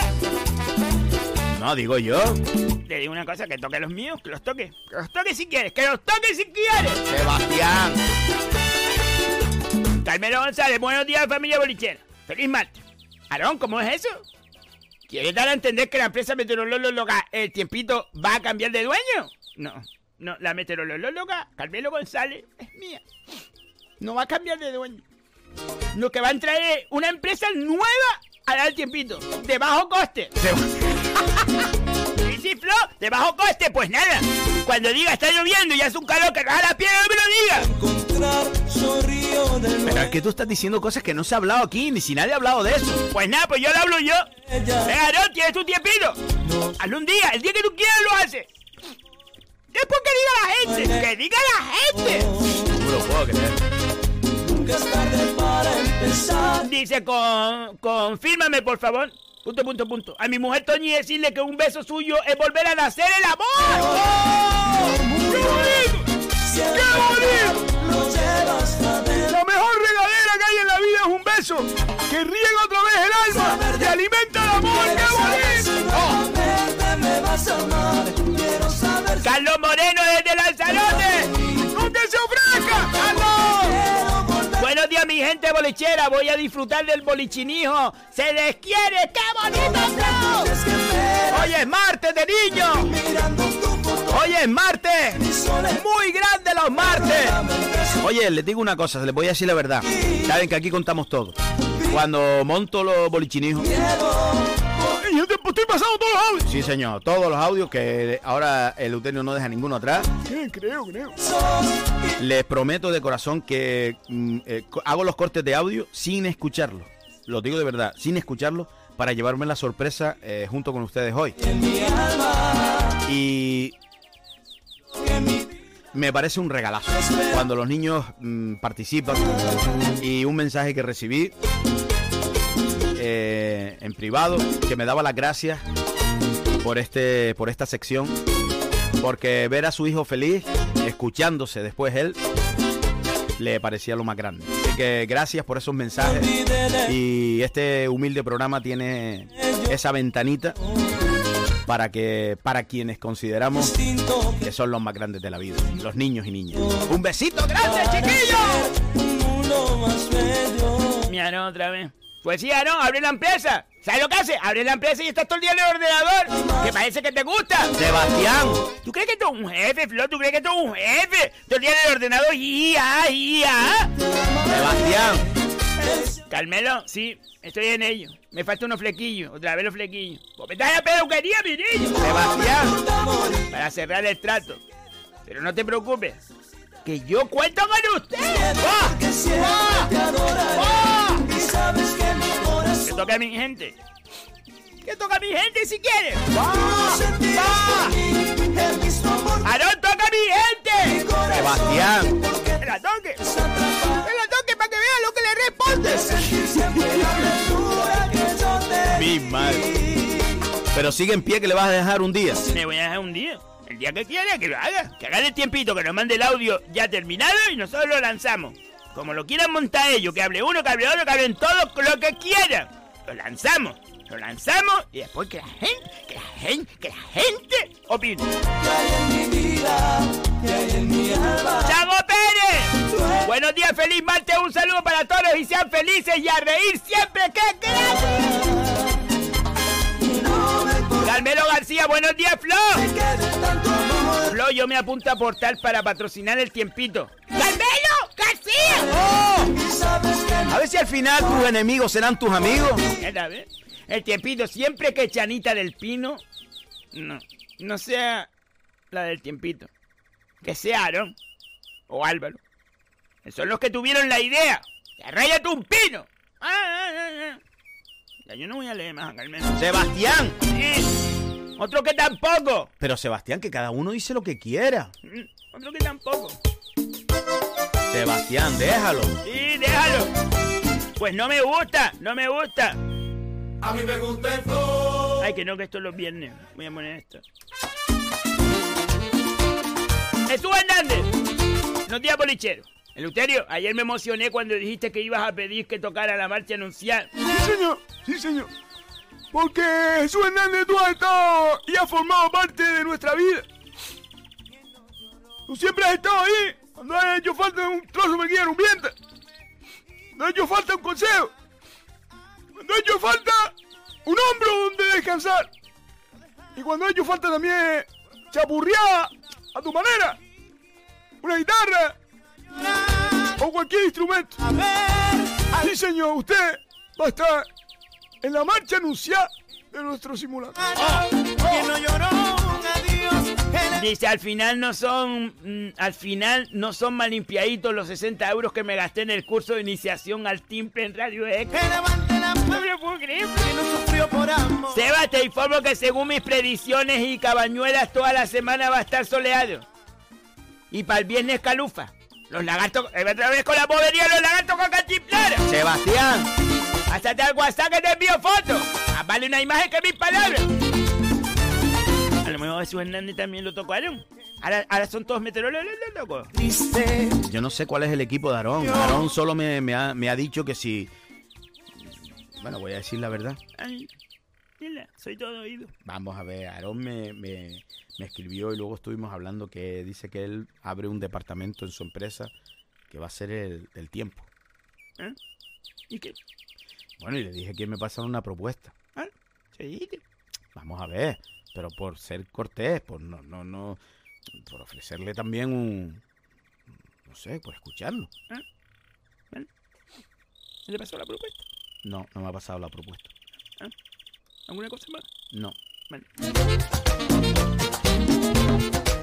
Speaker 4: No, digo yo.
Speaker 2: Le digo una cosa, que toque los míos, que los toque. Que los toque si quieres, que los toque si quieres.
Speaker 4: Sebastián.
Speaker 2: Carmelo González, buenos días familia bolichera. Feliz martes. Aarón, ¿cómo es eso? ¿Quieres dar a entender que la empresa meteorológica El Tiempito va a cambiar de dueño? No, no, la meteorológica Carmelo González es mía. No va a cambiar de dueño. Lo que va a entrar es una empresa nueva a dar el tiempito, de bajo coste. ¿Y si, Flo? ¿De bajo coste? Pues nada. Cuando diga está lloviendo y hace un calor que raja la piel, no me lo diga.
Speaker 4: Pero es que tú estás diciendo cosas que no se ha hablado aquí, ni si nadie ha hablado de eso.
Speaker 2: Pues nada, pues yo lo hablo yo. Venga, no, tienes tu tiempito. Hazlo un día, el día que tú quieras lo haces. Después que diga la gente, que diga la gente.
Speaker 4: No lo puedo creer.
Speaker 8: Nunca es tarde para empezar.
Speaker 2: Dice, con, confírmame, por favor. Punto, punto, punto. A mi mujer Toñi decirle que un beso suyo es volver a nacer el amor. ¡Oh! ¡Qué bonito! ¡Qué bonito!
Speaker 8: Lo llevas adentro.
Speaker 5: La mejor regadera que hay en la vida es un beso que riega otra vez el alma, que alimenta el amor. ¡Qué bonito!
Speaker 8: A verte
Speaker 2: gente
Speaker 4: bolichera, voy a disfrutar del bolichinijo. ¡Se les quiere! ¡Qué bonito, bro! Hoy es martes de niño. Hoy es martes. Muy grande los martes. Oye, les digo una cosa, les voy a decir la verdad. Saben que aquí contamos todo. Cuando monto los bolichinijos.
Speaker 5: Estoy pasando todos los audios.
Speaker 4: Sí, señor, todos los audios que ahora el Eutenio no deja ninguno atrás.
Speaker 5: Sí, creo, creo.
Speaker 4: Les prometo de corazón que mm, eh, hago los cortes de audio sin escucharlo. Lo digo de verdad, sin escucharlo para llevarme la sorpresa eh, junto con ustedes hoy. Y me parece un regalazo cuando los niños mm, participan y un mensaje que recibí eh, en privado que me daba las gracias por este por esta sección. Porque ver a su hijo feliz escuchándose después él le parecía lo más grande. Así que gracias por esos mensajes. Y este humilde programa tiene esa ventanita para que para quienes consideramos que son los más grandes de la vida los niños y niñas. Un besito grande chiquillos
Speaker 2: Mi Aarón otra vez. Pues sí, abre la empresa. ¿Sabes lo que hace? Abre la empresa y estás todo el día en el ordenador. Que parece que te gusta.
Speaker 4: Sebastián.
Speaker 2: ¿Tú crees que tú eres un jefe, Flo? ¿Tú crees que tú eres un jefe? Todo el día en el ordenador. ¡Ya, ya!
Speaker 4: Sebastián.
Speaker 2: Carmelo, sí, estoy en ello. Me falta unos flequillos. Otra vez los flequillos. Pues me estás a la peluquería, mi niño.
Speaker 4: Sebastián.
Speaker 2: Para cerrar el trato. Pero no te preocupes. Que yo cuento con usted. ¡Va! ¡Va! ¡Va! Que toca a mi gente. Que toca a mi gente si quieres. ¡Va! ¡Va! ¡Aarón, toca a mi gente!
Speaker 4: Sebastián.
Speaker 2: ¡Que la toque! ¡Que la toque para que vea lo que le responde!
Speaker 4: Mi madre. Pero sigue en pie que le vas a dejar un día.
Speaker 2: Me voy a dejar un día. El día que quiera, que lo haga. Que haga el tiempito, que nos mande el audio ya terminado y nosotros lo lanzamos. Como lo quieran montar ellos, que hable uno, que hable otro, que hablen todos lo que quieran. Lo lanzamos. Lo lanzamos y después que la gente, que la gente, que la gente opine. ¡Chago Pérez! Buenos días, feliz martes, un saludo para todos y sean felices y a reír siempre. ¡Qué grande! Carmelo García, buenos días, Flo. Flo, yo me apunto a aportar para patrocinar el tiempito. ¡Carmelo García!
Speaker 4: Ver si al final tus enemigos serán tus amigos.
Speaker 2: El tiempito, siempre que Chanita del Pino, no, no sea la del tiempito, que sea Aaron o Álvaro. Son los que tuvieron la idea. ¡Arráyate un pino! Ah, ah, ah, ah. Ya yo no voy a leer más a Carmelo.
Speaker 4: Sebastián.
Speaker 2: Sí. Otro que tampoco.
Speaker 4: Pero Sebastián, que cada uno dice lo que quiera.
Speaker 2: Mm, Otro que tampoco.
Speaker 4: Sebastián, déjalo.
Speaker 2: Sí, déjalo. Pues no me gusta, no me gusta.
Speaker 10: A mí me gusta el flow.
Speaker 2: Ay, que no, que esto es los viernes. Voy a poner esto. Jesús Hernández. Buenos días, bolichero. Eleuterio, ayer me emocioné cuando dijiste que ibas a pedir que tocara la marcha anunciada.
Speaker 5: Sí, señor. Sí, señor. Porque Jesús Hernández, tú has estado y has formado parte de nuestra vida. Tú siempre has estado ahí. Cuando ha hecho falta un trozo me guía un viento. Cuando ha hecho falta un consejo. Cuando ha hecho falta un hombro donde descansar. Y cuando ha hecho falta también chapurreada a tu manera. Una guitarra. O cualquier instrumento. Sí, señor, usted va a estar en la marcha anunciada de nuestro simulador.
Speaker 2: Dice, al final no son, mm, al final no son más limpiaditos los 60 euros que me gasté en el curso de iniciación al timbre en Radio X. No me lo puedo creer. Seba, te informo que según mis predicciones y cabañuelas, toda la semana va a estar soleado. Y para el viernes calufa. Los lagartos, eh, otra vez con la bobería, los lagartos con canchiflara.
Speaker 4: Sebastián.
Speaker 2: Pásate al WhatsApp que te envío fotos. Más vale una imagen que mil palabras. Lo mejor Jesús Hernández también lo tocaron. Ahora, ahora son todos meteorólogos, loco.
Speaker 4: Yo no sé cuál es el equipo de Aarón. Aarón solo me, me ha, me ha dicho que si... Bueno, voy a decir la verdad.
Speaker 2: Ay, soy todo oído.
Speaker 4: Vamos a ver, Aarón me, me, me escribió y luego estuvimos hablando que dice que él abre un departamento en su empresa que va a ser el, el tiempo.
Speaker 2: ¿Eh? ¿Y qué?
Speaker 4: Bueno, y le dije que me pasaron una propuesta.
Speaker 2: ¿Ah? Sí,
Speaker 4: Vamos a ver, pero por ser cortés, por no, no, no, por ofrecerle también un, no sé, por escucharlo.
Speaker 2: ¿Se le pasó la propuesta?
Speaker 4: No, no me ha pasado la propuesta.
Speaker 2: ¿Alguna cosa más?
Speaker 4: No.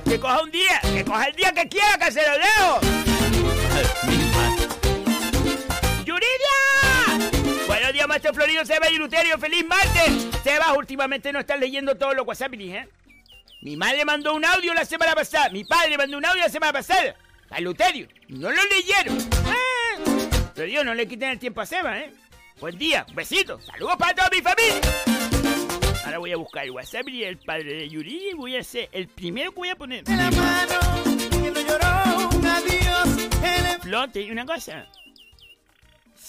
Speaker 2: Que coja un día, que coja el día que quiera, que se lo dejo. Maestro Florido, Seba y Luterio. ¡Feliz martes! Sebas, últimamente no estás leyendo todos los WhatsApp, ¿eh? Mi madre mandó un audio la semana pasada. Mi padre mandó un audio la semana pasada. A Luterio. No lo leyeron. ¡Ah! Pero Dios, no le quiten el tiempo a Seba, ¿eh? Buen día, un besito. Saludos para toda mi familia. Ahora voy a buscar el WhatsApp y el padre de Yuri y voy a ser el primero que voy a poner. Flo, te digo una cosa.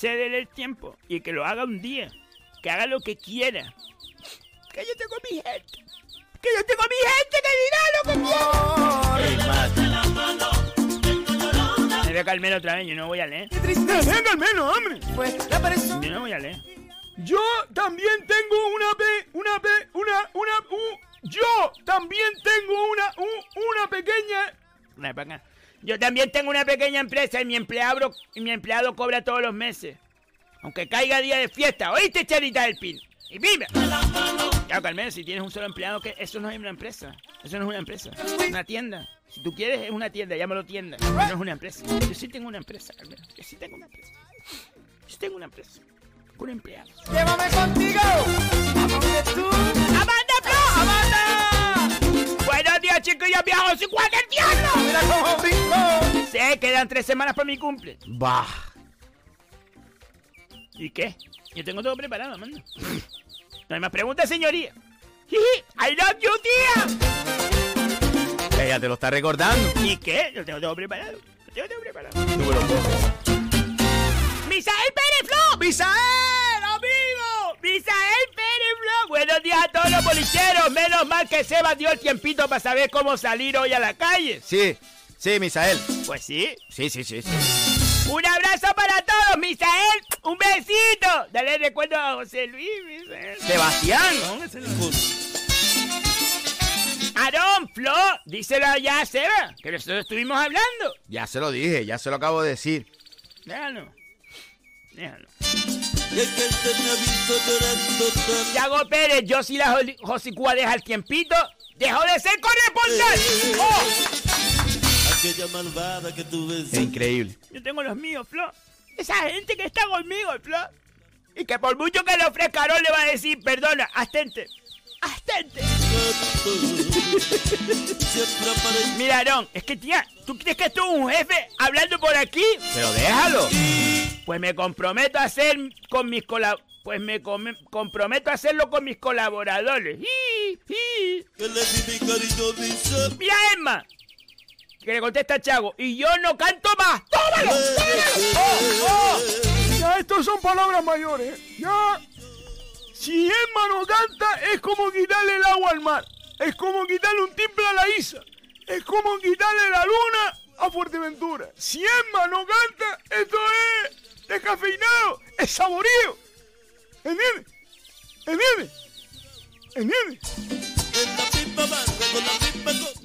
Speaker 2: Cédele el tiempo y que lo haga un día. Que haga lo que quiera. Que yo tengo mi gente. Que yo tengo mi gente que dirá lo que quiera. Me voy a calmar otra vez, yo no voy a leer.
Speaker 5: Venga al menos, hombre.
Speaker 2: Yo no voy a leer.
Speaker 5: Yo también tengo una P, una P, una, una, u- yo también tengo una, u- una pequeña.
Speaker 2: Una para acá. Yo también tengo una pequeña empresa y mi empleado, y mi empleado cobra todos los meses. Aunque caiga día de fiesta. ¿Oíste, Charita del Pin? ¡Y viva! Claro, Carmen, si tienes un solo empleado, que eso no es una empresa. Eso no es una empresa. Es una tienda. Si tú quieres, es una tienda. Llámalo tienda. No es una empresa. Yo sí tengo una empresa, Carmen. Yo sí tengo una empresa. Yo sí tengo una empresa. Con empleados.
Speaker 9: Llévame contigo.
Speaker 2: Chicos. Ya viajo sin cualquier tierno.
Speaker 9: Mira cómo brinco.
Speaker 2: Sí, quedan tres semanas para mi cumple.
Speaker 4: Bah.
Speaker 2: ¿Y qué? Yo tengo todo preparado, Amanda. No hay más preguntas, señoría. I love you, tía.
Speaker 4: Ella te lo está recordando.
Speaker 2: ¿Y qué? Yo tengo todo preparado. Yo tengo todo preparado.
Speaker 4: Tú me lo coges.
Speaker 2: ¡Misael Pérez Flo! ¡Misael, amigo! ¡Misael Pérez! Buenos días a todos los bolicheros. Menos mal que Seba dio el tiempito para saber cómo salir hoy a la calle.
Speaker 4: Sí, sí, Misael.
Speaker 2: Pues sí.
Speaker 4: Sí, sí, sí, sí.
Speaker 2: Un abrazo para todos, Misael. Un besito. Dale recuerdo a José Luis, Misael.
Speaker 4: Sebastián.
Speaker 2: Aarón, Flo, díselo ya a Seba, que nosotros estuvimos hablando.
Speaker 4: Ya se lo dije, ya se lo acabo de decir.
Speaker 2: Déjalo. Déjalo. Yago Pérez, yo si la Josicúa deja el tiempito, dejó de ser corresponsal. ¡Oh!
Speaker 8: Aquella malvada que tú ves.
Speaker 4: Es increíble.
Speaker 2: Yo tengo los míos, Flo. Esa gente que está conmigo, Flo. Y que por mucho que le ofrezca, Aarón le va a decir, perdona, astente. Astente. Mira, Aarón, es que tía, ¿tú crees que tú un jefe hablando por aquí?
Speaker 4: Pero déjalo.
Speaker 2: Pues me comprometo a hacer con mis colab... Pues me come- comprometo a hacerlo con mis colaboradores. Mira, Emma. Que le contesta a Chago. Y yo no canto más. ¡Tómalo! ¡Tómalo! ¡Oh, oh!
Speaker 5: Ya, estos son palabras mayores. Ya. Si Emma no canta, es como quitarle el agua al mar. Es como quitarle un timple a la Isa. Es como quitarle la luna a Fuerteventura. Si Emma no canta, esto es descafeinado, es saborío. ¿Entiendes? ¿Entiendes? ¿Entiendes?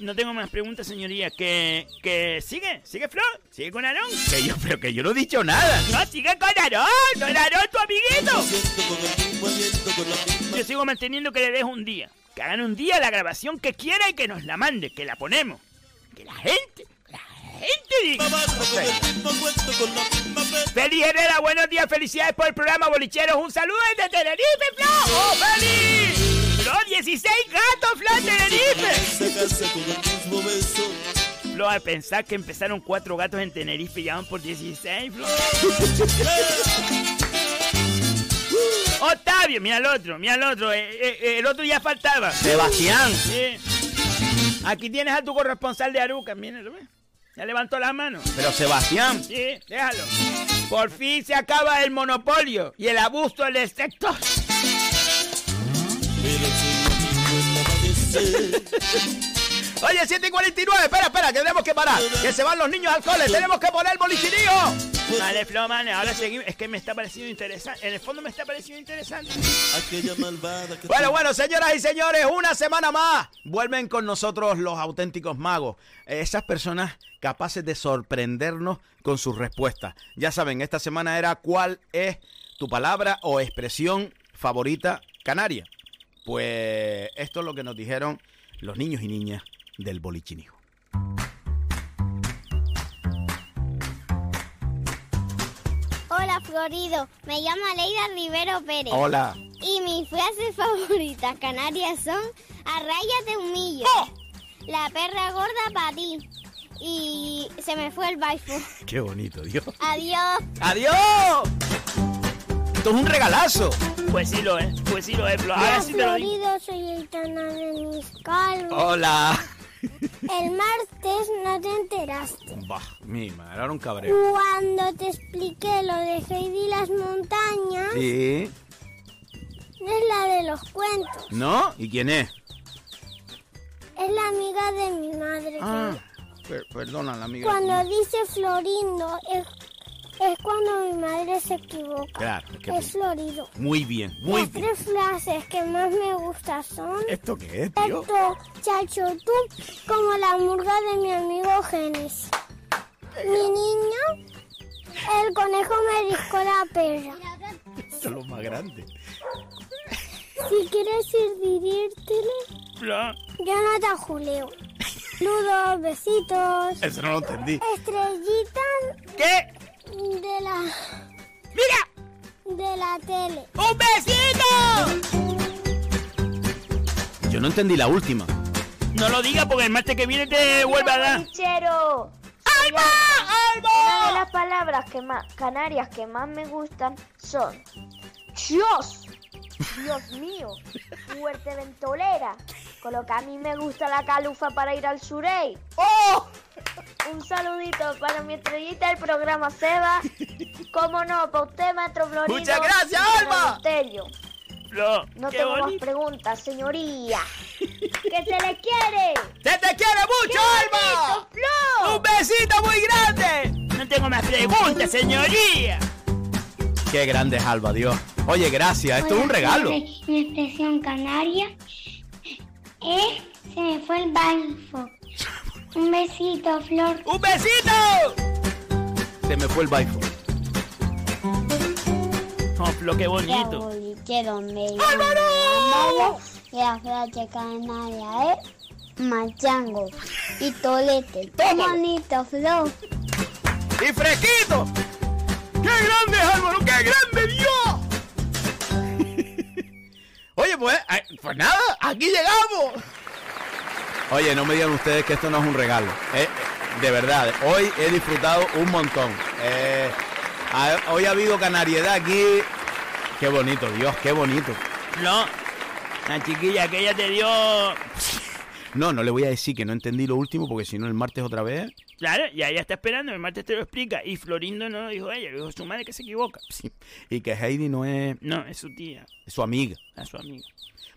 Speaker 2: No tengo más preguntas, señoría. Que, que sigue, sigue Flor, sigue con Aarón.
Speaker 4: Que yo, pero que yo no he dicho nada.
Speaker 2: No, sigue con Aarón, con Aarón, tu amiguito. Yo sigo manteniendo que le dejo un día. Que hagan un día la grabación que quiera y que nos la mande, que la ponemos. Que la gente, la gente diga. Feliz Herrera, buenos días, felicidades por el programa Bolicheros. Un saludo desde Tenerife, Flo. ¡Oh, feliz! Flo, 16 gatos, Flo, Tenerife. Flo, a pensar que empezaron cuatro gatos en Tenerife y ya van por 16, Flo. Octavio, mira el otro, mira el otro. eh, eh, eh, el otro ya faltaba.
Speaker 4: Sebastián.
Speaker 2: Sí. Aquí tienes a tu corresponsal de Aruca, míralo. Ya levantó la mano.
Speaker 4: Pero Sebastián.
Speaker 2: Sí, déjalo. Por fin se acaba el monopolio y el abuso del sector.
Speaker 4: Oye, 7 y 49, espera, espera, que tenemos que parar. Que se van los niños al cole, tenemos que poner el bolichirío.
Speaker 2: Vale, Flo, vale, ahora seguimos. Es que me está pareciendo interesante. En el fondo me está pareciendo interesante.
Speaker 11: Aquella malvada que
Speaker 4: Bueno, bueno, señoras y señores, una semana más. Vuelven con nosotros los auténticos magos. Esas personas capaces de sorprendernos con sus respuestas. Ya saben, esta semana era cuál es tu palabra o expresión favorita canaria. Pues esto es lo que nos dijeron los niños y niñas del bolichinijo.
Speaker 12: Hola Florido, me llamo Leida Rivero Pérez.
Speaker 4: Hola.
Speaker 12: Y mis frases favoritas canarias son Arráyate un millo. La perra gorda para ti. Y se me fue el baifo.
Speaker 4: Qué bonito, Dios.
Speaker 12: Adiós.
Speaker 4: ¡Adiós! Esto es un regalazo.
Speaker 2: Pues sí lo es, pues sí lo es, Ahora sí te lo digo.
Speaker 12: Soy Aitana de Miscalvo.
Speaker 4: Hola.
Speaker 12: El martes no te enteraste.
Speaker 4: Bah, mi madre, era un cabreo.
Speaker 12: Cuando te expliqué lo de Heidi las montañas,
Speaker 4: Sí.
Speaker 12: es la de los cuentos.
Speaker 4: ¿No? ¿Y quién es?
Speaker 12: Es la amiga de mi madre.
Speaker 4: Ah, per- perdona, la amiga.
Speaker 12: Cuando dice Florindo es, es cuando mi madre se equivoca.
Speaker 4: Claro, es que-
Speaker 12: Es Florido.
Speaker 4: Muy bien, muy
Speaker 12: Las
Speaker 4: bien.
Speaker 12: tres frases que más me gustan son
Speaker 4: ¿Esto qué es, tío?
Speaker 12: Esto, chacho, tú, como la murga de mi amigo Genes. Mi niño, el conejo me discó la perra.
Speaker 4: Esto es lo más grande.
Speaker 12: Si quieres ir divirtirte,
Speaker 2: Flo.
Speaker 12: yo no te ajuleo. Saludos, besitos.
Speaker 4: Eso no lo entendí.
Speaker 12: Estrellita
Speaker 2: ¿Qué?
Speaker 12: De la...
Speaker 2: ¡Mira!
Speaker 12: De la tele.
Speaker 2: ¡Un besito!
Speaker 4: Yo no entendí la última.
Speaker 2: No lo diga porque el martes que viene te vuelve a dar.
Speaker 13: Bolichero.
Speaker 2: ¡Alba!
Speaker 13: Una de las palabras que más, canarias que más me gustan son Dios, Dios mío, Fuerteventolera, con lo que a mí me gusta la calufa para ir al surey.
Speaker 2: ¡Oh!
Speaker 13: Un saludito para mi estrellita del programa Seba. Cómo no, para usted, maestro Florido.
Speaker 2: Muchas gracias. Flo,
Speaker 13: No
Speaker 2: qué
Speaker 13: tengo más preguntas, señoría. ¡Que se le quiere!
Speaker 2: ¡Se te quiere mucho,
Speaker 13: ¡Qué
Speaker 2: Alba!
Speaker 13: bonito!
Speaker 2: ¡Un besito muy grande! No tengo más preguntas, señoría.
Speaker 4: Qué grande es Alba, Dios. Oye, gracias. Esto es un regalo.
Speaker 12: Mi expresión canaria es se me fue el baifo. Un besito, Flor.
Speaker 2: ¡Un besito!
Speaker 4: Se me fue el baifo.
Speaker 2: Oh, Flo, qué bonito.
Speaker 12: Llamo y la frase canaria es machango y tolete. ¡Qué bonito, Flor!
Speaker 4: ¡Y fresquito!
Speaker 5: ¡Qué grande Álvaro! ¡Qué grande Dios!
Speaker 4: Oye, pues, eh, pues nada, aquí llegamos. Oye, no me digan ustedes que esto no es un regalo. Eh, de verdad, hoy he disfrutado un montón. Eh, hoy ha habido canariedad aquí. Qué bonito, Dios, qué bonito.
Speaker 2: Flo, la chiquilla aquella te dio...
Speaker 4: No, no le voy a decir que no entendí lo último porque si no el martes otra vez.
Speaker 2: Claro, y ella está esperando, el martes te lo explica. Y Florindo no lo dijo ella, lo dijo su madre que se equivoca.
Speaker 4: Sí. Y que Heidi no es,
Speaker 2: No, es su tía,
Speaker 4: es su amiga.
Speaker 2: es su amiga.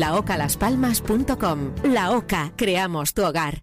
Speaker 6: laocalaspalmas.com. La OCA, creamos tu hogar.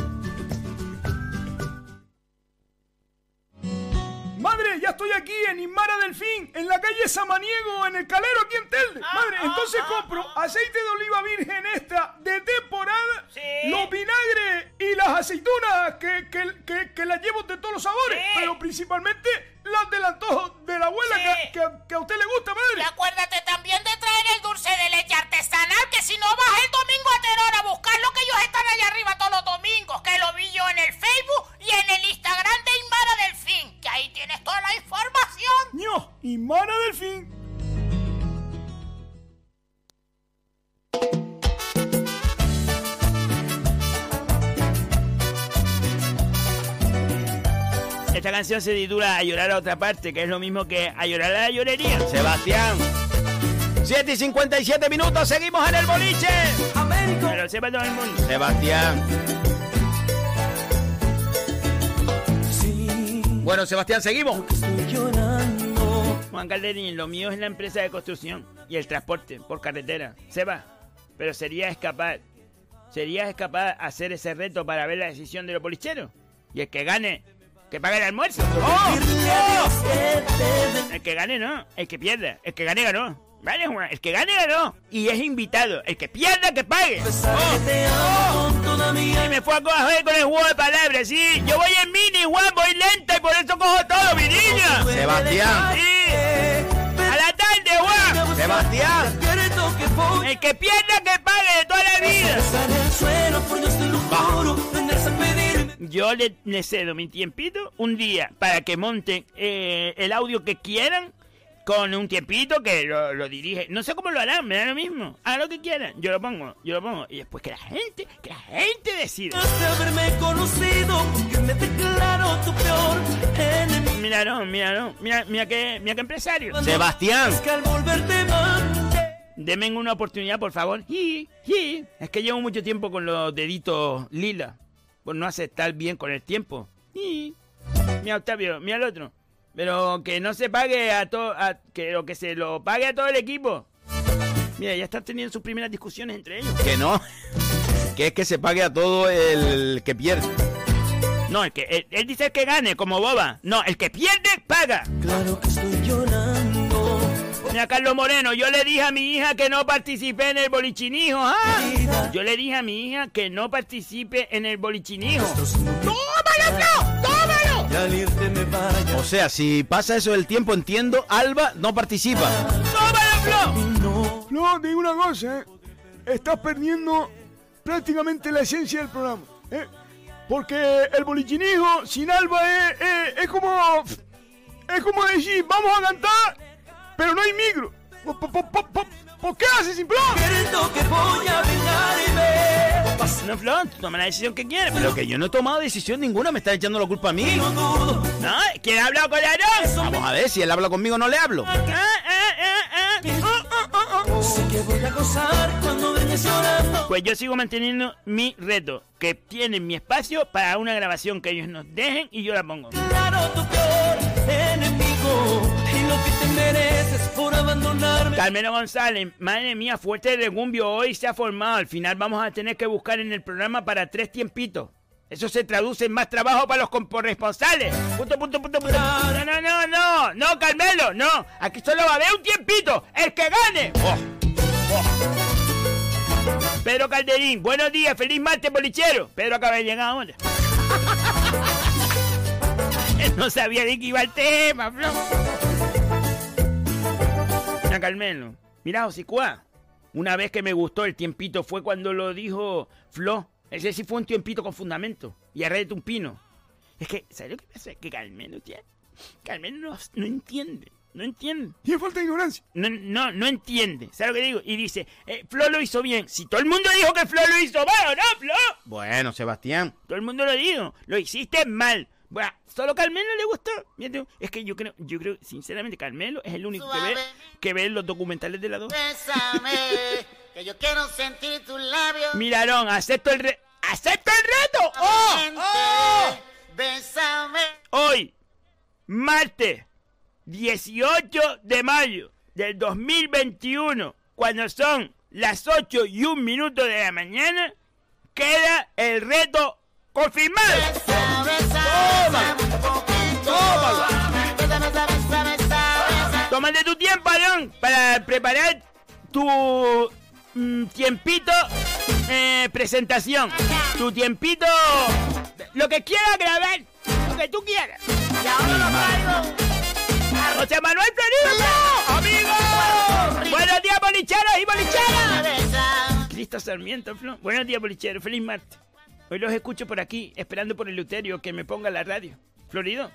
Speaker 5: Estoy aquí en Inmara Delfín, en la calle Samaniego, en el Calero, aquí en Telde. Madre, entonces compro aceite de oliva virgen extra de temporada, los vinagres y las aceitunas que, que, que, que las llevo de todos los sabores, pero principalmente las del antojo de la abuela que, que, que a usted le gusta, madre.
Speaker 7: Y acuérdate también de el dulce de leche artesanal, que si no vas el domingo a Teror a buscar lo que ellos están allá arriba todos los domingos, que lo vi yo en el Facebook y en el Instagram de Inmara Delfín, que ahí tienes toda la información.
Speaker 5: ¡No! Inmara Delfín.
Speaker 14: Esta canción se titula A llorar a otra parte, que es lo mismo que A llorar a la llorería. Sebastián. 7 y 57 minutos, seguimos en el boliche.
Speaker 2: Pero sepa todo el mundo.
Speaker 14: Sebastián. Bueno, Sebastián, seguimos.
Speaker 2: Juan Calderín, lo mío es la empresa de construcción y el transporte por carretera. Seba, pero sería capaz, serías capaz de hacer ese reto para ver la decisión de los policheros. Y el que gane, que pague el almuerzo. ¡Oh! ¡Oh! El que gane no, el que pierda. El que gane ganó. Vale, Juan, el que gane ganó. Y es invitado. El que pierda, que pague. ¡Oh! Y me fue a coger con el juego de palabras, sí. Yo voy en mini, Juan, voy lenta y por eso cojo todo, mi niña.
Speaker 14: Sebastián.
Speaker 2: Sí. A la tarde, Juan.
Speaker 14: Sebastián.
Speaker 2: El que pierda, que pague de toda la vida. Yo le, le cedo mi tiempito un día para que monten eh, el audio que quieran con un tiempito que lo, lo, dirige. No sé cómo lo harán, me da lo mismo. Hagan lo que quieran. Yo lo pongo, yo lo pongo. Y después que la gente, que la gente decida.
Speaker 8: haberme conocido, que me declaro tu peor enemigo.
Speaker 2: Mira, no, mira, no. Mira, mira que, mira que empresario.
Speaker 14: Sebastián.
Speaker 8: Es que al volverte.
Speaker 2: Denme una oportunidad, por favor. Y, y. Es que llevo mucho tiempo con los deditos lila. Por no aceptar bien con el tiempo. Y. Mira, Octavio, mira el otro. Pero que no se pague a todo, que lo que se lo pague a todo el equipo. Mira, ya están teniendo sus primeras discusiones entre ellos.
Speaker 14: Que no. Que es que se pague a todo el que pierde.
Speaker 2: No, el que él, él dice el que gane, como boba. No, el que pierde paga.
Speaker 8: Claro que estoy llorando.
Speaker 2: Mira, Carlos Moreno, yo le dije a mi hija que no participe en el bolichinijo, ¿ah? Yo le dije a mi hija que no participe en el bolichinijo.
Speaker 7: ¡Tómalo, Flo! ¡Tómalo!
Speaker 14: O sea, si pasa eso del tiempo, entiendo, Alba no participa.
Speaker 2: ¡Tómalo, Flo!
Speaker 5: No, digo una cosa, ¿eh? Estás perdiendo prácticamente la esencia del programa, ¿eh? Porque el bolichinijo sin Alba es, es, es como... Es como decir, vamos a cantar, pero no hay micro. ¿Por, por, por, por, por qué haces sin plan?
Speaker 8: Queriendo que voy a vengar me...
Speaker 2: No, Flo, toma la decisión que quieras.
Speaker 14: Pero que yo no he tomado decisión ninguna, me está echando la culpa a mí.
Speaker 8: No
Speaker 2: ¿quién ha hablado con Aarón?
Speaker 14: Vamos a ver, si él habla conmigo no le hablo.
Speaker 2: Pues yo sigo manteniendo mi reto, que tienen mi espacio para una grabación que ellos nos dejen y yo la pongo.
Speaker 8: Claro tu peor enemigo mereces por abandonarme.
Speaker 2: Carmelo González, madre mía, fuerte regumbio hoy se ha formado. Al final vamos a tener que buscar en el programa para tres tiempitos. Eso se traduce en más trabajo para los corresponsales. Punto. No, no, no, no, no, Carmelo, no. Aquí solo va a haber un tiempito. El que gane. Oh, oh. Pedro Calderín, buenos días, feliz martes, bolichero. Pedro acaba de llegar ahora. no sabía de qué iba el tema, Flo. Mira, Carmelo. Mira, Osicua. Una vez que me gustó el tiempito fue cuando lo dijo Flo. Ese sí fue un tiempito con fundamento. Y arrete un pino. Es que, ¿sabes lo que pasa? Que Carmelo, tía. Carmelo no, no entiende. No entiende.
Speaker 5: Tiene falta de ignorancia.
Speaker 2: No, no, no entiende. ¿Sabes lo que digo? Y dice, eh, Flo lo hizo bien. Si todo el mundo dijo que Flo lo hizo mal, ¿no, Flo?
Speaker 4: Bueno, Sebastián.
Speaker 2: Todo el mundo lo dijo. Lo hiciste mal. Bueno, solo Carmelo le gustó. Es que yo creo, yo creo, sinceramente, Carmelo es el único que ve, que ve los documentales de la dos.
Speaker 1: Bésame, que yo quiero sentir tus labios.
Speaker 2: Miraron, acepto el re ¡Acepto el reto! ¡Oh! ¡Oh!
Speaker 1: Bésame.
Speaker 2: Hoy, martes 18 de mayo del 2021, cuando son las 8 y un minuto de la mañana, queda el reto confirmado. ¡Tómalo! Tómate tu tiempo, Aaron, para preparar tu mm, tiempito eh, presentación. Tu tiempito, lo que quieras grabar, lo que tú quieras. Y ahora lo traigo. José Manuel Florido, amigo. Buenos días, bolicheros y bolicheras. Cristo Sarmiento, Flo. Buenos días, bolicheros. Feliz martes. Hoy los escucho por aquí, esperando por el Luterio que me ponga la radio. Florido,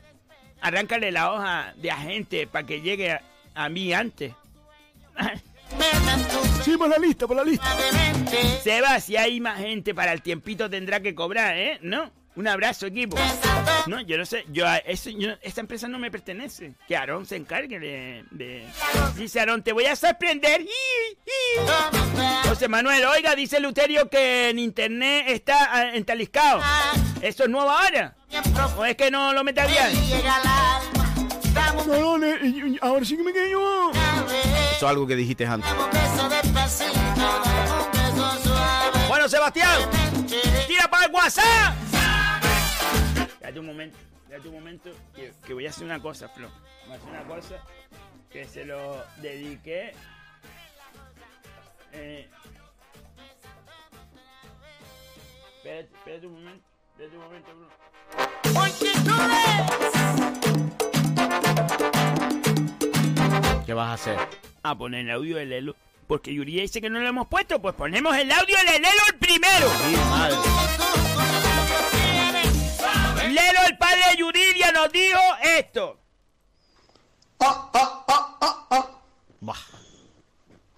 Speaker 2: arráncale la hoja de agente para que llegue a, a mí antes.
Speaker 5: Sí, por la lista, por la lista.
Speaker 2: Seba, si hay más gente para el tiempito tendrá que cobrar, ¿eh? ¿No? Un abrazo, equipo. No, yo no sé, yo a eso, yo, esta empresa no me pertenece. Que Aarón se encargue de... de... Dice Aarón, te voy a sorprender. José Manuel, oiga, dice Luterio que en internet está ah, entaliscado. ¿Eso es nuevo ahora? ¿O es que no lo meta bien?
Speaker 5: No, no, ahora sí que me quedé yo.
Speaker 4: Eso es algo que dijiste antes. Bueno, Sebastián.
Speaker 2: ¡Tira para el WhatsApp! Date un momento, date un momento, que, que voy a hacer una cosa, Flo. Voy a hacer una cosa que se lo dediqué. Eh, espérate, espérate un momento, espérate un momento, Flo.
Speaker 4: ¿Qué vas a hacer?
Speaker 2: A poner el audio de Lelo. Porque Yuri dice que no lo hemos puesto, pues ponemos el audio de Lelo el primero. Lelo, el padre de Yuridia, nos dijo esto.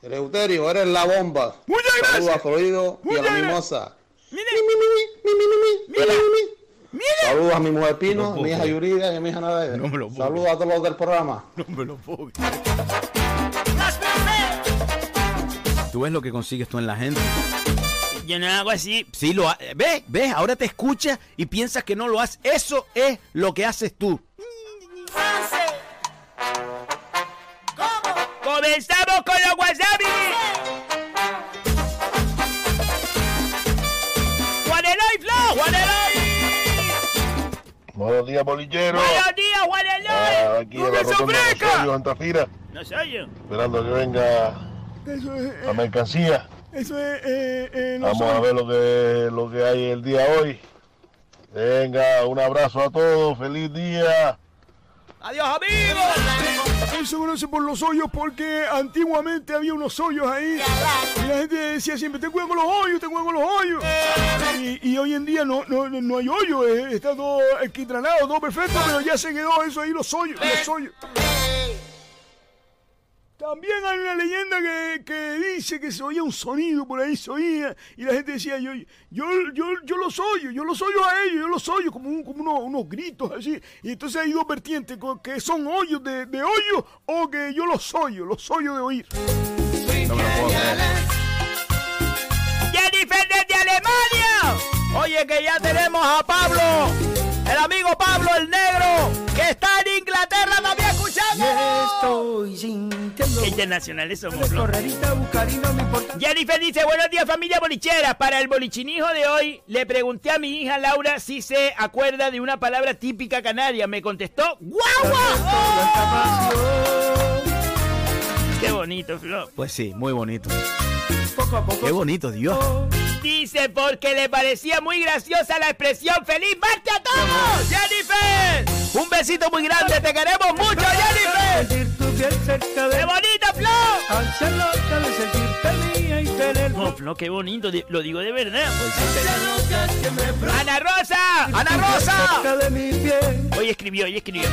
Speaker 15: Eleuterio, eres la bomba.
Speaker 5: Muchas
Speaker 15: Saludos a Florido y a la mimosa.
Speaker 2: Mire,
Speaker 15: Saludos a mi mujer Pino, mi hija Yuridia y a mi hija Nadia. Saludos a todos los del programa.
Speaker 4: No me lo puedo Tú ves lo que consigues tú en la gente.
Speaker 2: Yo no hago así.
Speaker 4: Sí, lo ha- ¿Ves? ¿Ves? Ahora te escuchas y piensas que no lo haces. Eso es lo que haces tú.
Speaker 2: Comenzamos con los wasabi. Juanelay, Flo, Juanelay.
Speaker 16: Buenos días, bolillero.
Speaker 2: Buenos días, Juanelay.
Speaker 16: Ah, aquí en la rotonda de
Speaker 2: No soy yo.
Speaker 16: esperando que venga
Speaker 5: es,
Speaker 16: la
Speaker 5: eh,
Speaker 16: mercancía.
Speaker 5: Eso es, eh, eh, no
Speaker 16: Vamos a ver lo que, lo que hay el día hoy. Venga, un abrazo a todos, feliz día.
Speaker 2: Adiós, amigos.
Speaker 5: Él se conoce por los hoyos porque antiguamente había unos hoyos ahí. Y la gente decía siempre, cuidado con los hoyos, cuidado con los hoyos. Y, y hoy en día no, no, no hay hoyo, eh, está todo equitranado, todo perfecto, pero ya se quedó eso ahí, los hoyos, los hoyos. También hay una leyenda que, que dice que se oía un sonido por ahí, se oía, y la gente decía, yo, yo, yo, yo los oyo, yo los oyo a ellos, yo los oyo, como, un- como unos, unos gritos así. Y entonces hay dos vertientes, que son hoyos de, de hoyo o que yo los oyo, los oyo de oír.
Speaker 4: No me lo puedo creer.
Speaker 2: Jennifer desde Alemania.
Speaker 4: Oye, que ya tenemos a Pablo, El amigo Pablo el Negro, que está
Speaker 8: Estoy sintiendo.
Speaker 2: Qué internacionales somos. Jennifer dice, buenos días familia bolichera. Para el bolichinijo de hoy, le pregunté a mi hija Laura si se acuerda de una palabra típica canaria. Me contestó, ¡guagua! Qué bonito, Flo.
Speaker 4: Pues sí, muy bonito. Qué bonito, Dios.
Speaker 2: Dice porque le parecía muy graciosa la expresión ¡Feliz marcha a todos! ¡Jennifer!
Speaker 4: Un besito muy grande, te queremos mucho, Jennifer.
Speaker 2: ¡Qué bonito, Flo! No, Flo, qué bonito, lo digo de verdad. ¡Ana Rosa!
Speaker 4: ¡Ana Rosa!
Speaker 2: Hoy escribió, hoy escribió.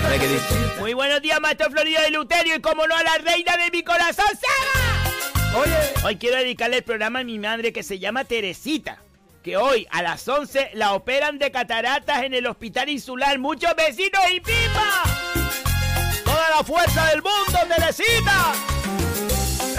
Speaker 2: Muy buenos días, maestro Florido de Luterio y como no a la reina de mi corazón, Sara.
Speaker 8: Oye.
Speaker 2: Hoy quiero dedicarle el programa a mi madre que se llama Teresita. Que hoy a las 11 la operan de cataratas en el hospital insular. Muchos vecinos y pipa.
Speaker 4: Toda la fuerza del mundo, Teresita.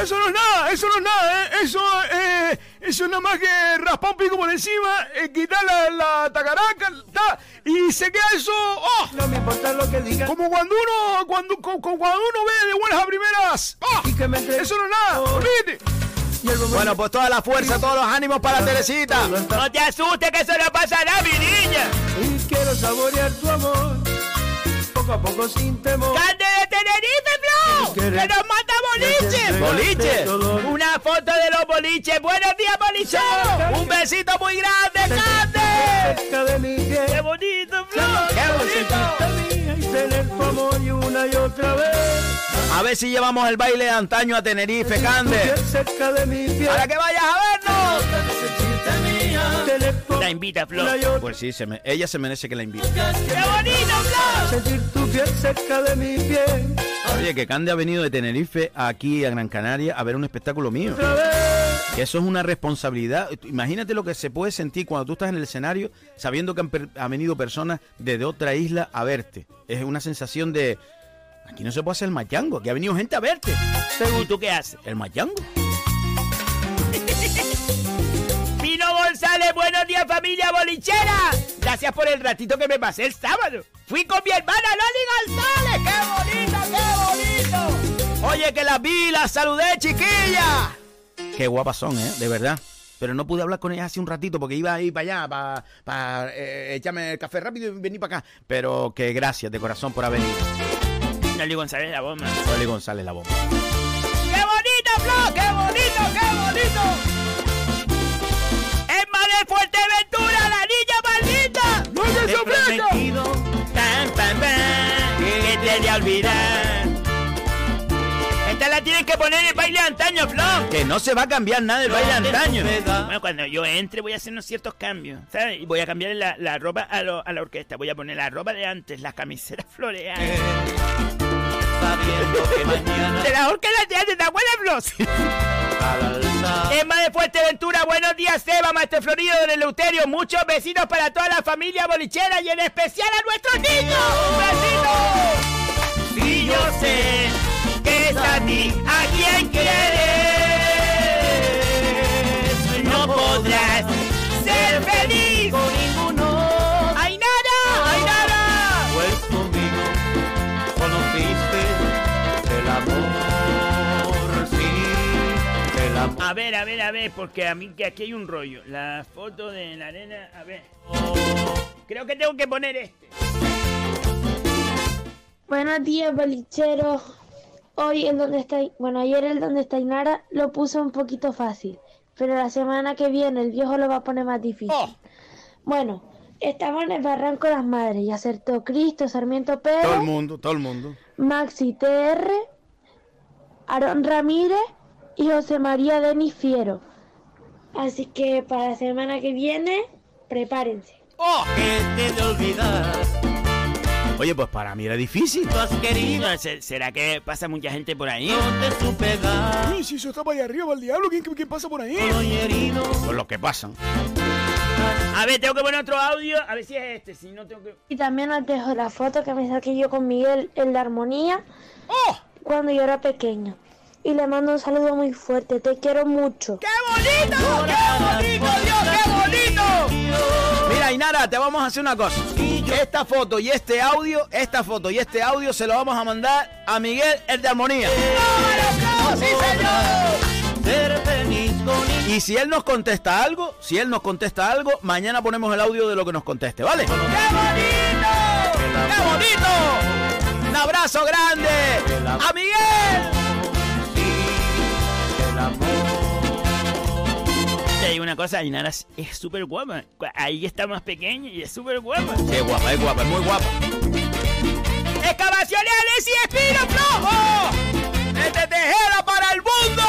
Speaker 5: Eso no es nada, eso no es nada, ¿eh? Eso, eh, eso es nada más que raspar un pico por encima, eh, quitar la, la tacaraca, ta, y se queda eso, ¡oh!
Speaker 8: No me importa lo que digan.
Speaker 5: Como cuando uno, cuando, co- co- cuando uno ve de buenas a primeras, ¡oh! Eso no es nada, olvídate.
Speaker 4: Bueno, pues toda la fuerza, todos los ánimos para Teresita.
Speaker 2: No te asustes que eso no pasa nada, mi niña.
Speaker 8: Y quiero saborear tu amor. Poco a poco sin temor.
Speaker 2: ¡Cande de Tenerife, Flo! ¡Que nos mata boliche!
Speaker 4: ¡Boliche!
Speaker 2: Una foto de los boliches. ¡Buenos días, bolicheros!
Speaker 4: Un besito muy grande, Cande.
Speaker 2: ¡Qué bonito, Flo!
Speaker 4: ¡Qué bonito!
Speaker 8: Y una y otra vez.
Speaker 4: A ver si llevamos el baile de antaño a Tenerife, Cande. Para que vayas a vernos.
Speaker 2: La invita, Flo.
Speaker 8: una y otra
Speaker 4: Pues sí, se me- ella se merece que la invite.
Speaker 2: ¡Qué bonito, Flo!
Speaker 8: Sentir tu piel cerca de mi piel.
Speaker 4: Oye, que Cande ha venido de Tenerife aquí a Gran Canaria a ver un espectáculo mío. Eso es una responsabilidad. Imagínate lo que se puede sentir cuando tú estás en el escenario sabiendo que han, han venido personas desde otra isla a verte. Es una sensación de... Aquí no se puede hacer el machango, aquí ha venido gente a verte.
Speaker 2: ¿Y tú qué haces?
Speaker 4: El machango.
Speaker 2: González, buenos días familia bolichera. Gracias por el ratito que me pasé el sábado. Fui con mi hermana Loli González. ¡Qué bonito, qué bonito!
Speaker 4: Oye, que las vi, las saludé, chiquilla. Qué guapas son, ¿eh? De verdad. Pero no pude hablar con ellas hace un ratito porque iba a ir para allá, para, para eh, echarme el café rápido y venir para acá. Pero que gracias de corazón por haber ido.
Speaker 2: Loli González la bomba.
Speaker 4: Loli González la bomba.
Speaker 2: ¡Qué bonito, Flo! ¡Qué bonito, qué bonito! ¡Emma de Fuerteventura, la niña maldita!
Speaker 5: ¡No te
Speaker 2: prometido, pam, pam, pam, que te de olvidar. Esta la tienes que poner en el baile de antaño, Flo.
Speaker 4: Que no se va a cambiar nada del baile de antaño.
Speaker 2: Bueno, cuando yo entre voy a hacer unos ciertos cambios, ¿sabes? Y voy a cambiar la, la ropa a, lo- a la orquesta. Voy a poner la ropa de antes, las camisetas floreadas. De las orquestas de antes, ¿te acuerdas, Flo? Emma de Fuerteventura, buenos días, Seba, Maestro Florido del Eleuterio. Muchos besitos para toda la familia bolichera y en especial a nuestros niños. ¡Besitos! Y yo sé que es a ti a quien quieres. No podrás ser feliz A ver, a ver, a ver, porque a mí que aquí hay un rollo. La foto de la arena, a ver. Creo que tengo que poner este.
Speaker 13: Buenos días, bolicheros. Hoy el donde está, bueno, ayer el donde está Inara lo puso un poquito fácil, pero la semana que viene el viejo lo va a poner más difícil. Bueno, estamos en el Barranco de las Madres y acertó Cristo, Sarmiento
Speaker 4: Todo el
Speaker 13: Pérez,
Speaker 4: mundo, todo el mundo.
Speaker 13: Maxi TR, Aarón Ramírez y José María Denis Fiero. Así que para la semana que viene, prepárense.
Speaker 8: Que te de olvidar,
Speaker 4: Oye, pues para mí era difícil.
Speaker 8: tú has querido,
Speaker 2: No, ¿se- ¿Será que pasa mucha gente por ahí?
Speaker 8: no te supe dar,
Speaker 5: Uy, si eso está para allá arriba, el diablo, ¿quién, quién pasa por ahí?
Speaker 8: herido.
Speaker 4: Por los que pasan.
Speaker 2: A ver, tengo que poner otro audio. A ver si es este. Si no, tengo que.
Speaker 13: Y también os dejo la foto que me saqué yo con Miguel en la armonía
Speaker 5: ¡Oh!
Speaker 13: cuando yo era pequeña. Y le mando un saludo muy fuerte, te quiero mucho.
Speaker 2: ¡Qué bonito! ¡Qué bonito, Dios! ¡Qué bonito!
Speaker 4: Mira, Inara, te vamos a hacer una cosa. Esta foto y este audio, esta foto y este audio se lo vamos a mandar a Miguel, el de armonía.
Speaker 1: ¡Sí, señor!
Speaker 4: Y si él nos contesta algo, si él nos contesta algo, mañana ponemos el audio de lo que nos conteste, ¿vale?
Speaker 1: ¡Qué bonito!
Speaker 4: ¡Qué bonito! Un abrazo grande a Miguel.
Speaker 2: Te digo una cosa, Ainara es súper guapa. Ahí está más pequeña y es súper guapa.
Speaker 4: Sí, guapa, es guapa, es muy guapa.
Speaker 1: ¡Excavaciones y Espino Flojo!
Speaker 4: ¡Desde Tejera para el mundo!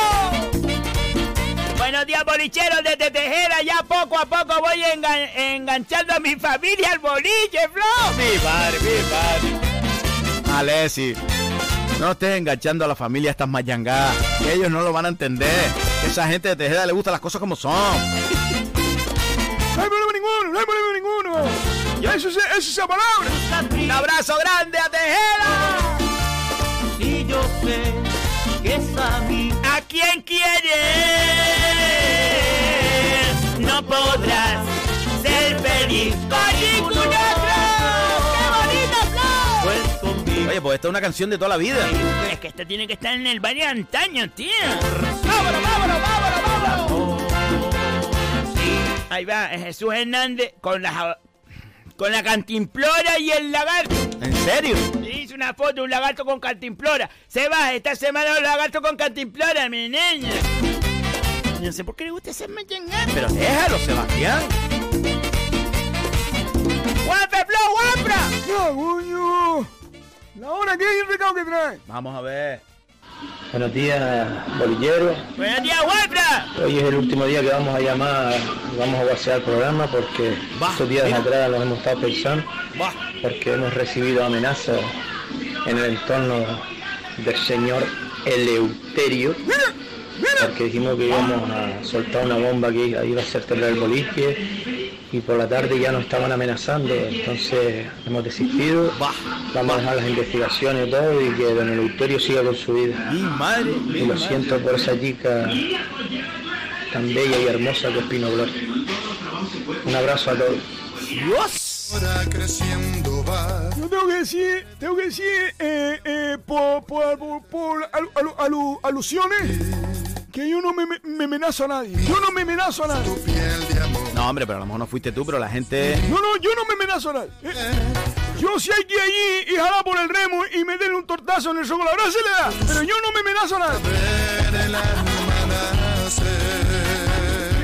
Speaker 2: Buenos días, bolicheros desde Tejera. Ya poco a poco voy engan enganchando a mi familia al boliche, Flo.
Speaker 4: Mi padre, mi padre. Alessi, no estés enganchando a la familia a estas mayangadas. Que ellos no lo van a entender. Que esa gente de Tejera le gustan las cosas como son.
Speaker 5: No hay problema ninguno, no hay problema ninguno. Ya eso es, eso es esa palabra.
Speaker 4: Un abrazo grande a Tejera.
Speaker 1: Y yo sé que es a mí.
Speaker 2: ¿A quién quieres? No podrás
Speaker 1: pues
Speaker 4: esta es una canción de toda la vida.
Speaker 2: Es que esta tiene que estar en el baile de antaño, tío.
Speaker 1: ¡Vámonos, vámonos, vámonos, vámonos!
Speaker 2: Ahí va, es Jesús Hernández con la con la cantimplora y el lagarto.
Speaker 4: ¿En serio?
Speaker 2: Hice una foto de un lagarto con cantimplora. Se va, esta semana un lagarto con cantimplora, mi niña. No sé por qué le gusta ese mechengar.
Speaker 4: Pero déjalo, Sebastián.
Speaker 2: ¡Guapra, Flo, guapra!
Speaker 5: ¡Ya, coño! El recado que trae.
Speaker 4: Vamos a ver.
Speaker 17: Buenos días, bolilleros.
Speaker 2: Buenos días, guapra.
Speaker 17: Hoy es el último día que vamos a llamar, vamos a vaciar el programa porque estos días atrás los hemos estado pensando, porque hemos recibido amenazas en el entorno del señor Eleuterio, porque dijimos que íbamos a soltar una bomba que iba a hacer temblar el boliche y por la tarde ya nos estaban amenazando, entonces hemos desistido, vamos a dejar las investigaciones y todo y que don Eleuterio siga con su vida.
Speaker 4: Mi madre,
Speaker 17: Y lo siento por esa chica tan bella y hermosa que es Pino Gloria. Un abrazo a todos.
Speaker 4: Dios.
Speaker 5: Yo tengo que decir, tengo que decir, eh, eh, por, por, por, por alu- alu- alu- alusiones, que yo no me, me, me amenazo a nadie. Yo no me amenazo a nadie.
Speaker 4: No, hombre, pero a lo mejor no fuiste tú, pero la gente.
Speaker 5: No, no, yo no me amenazo a nadie. Eh, Yo si hay que ir allí y jalar por el remo y meterle un tortazo en el chocolate, se le da. Pero yo no me amenazo a nadie.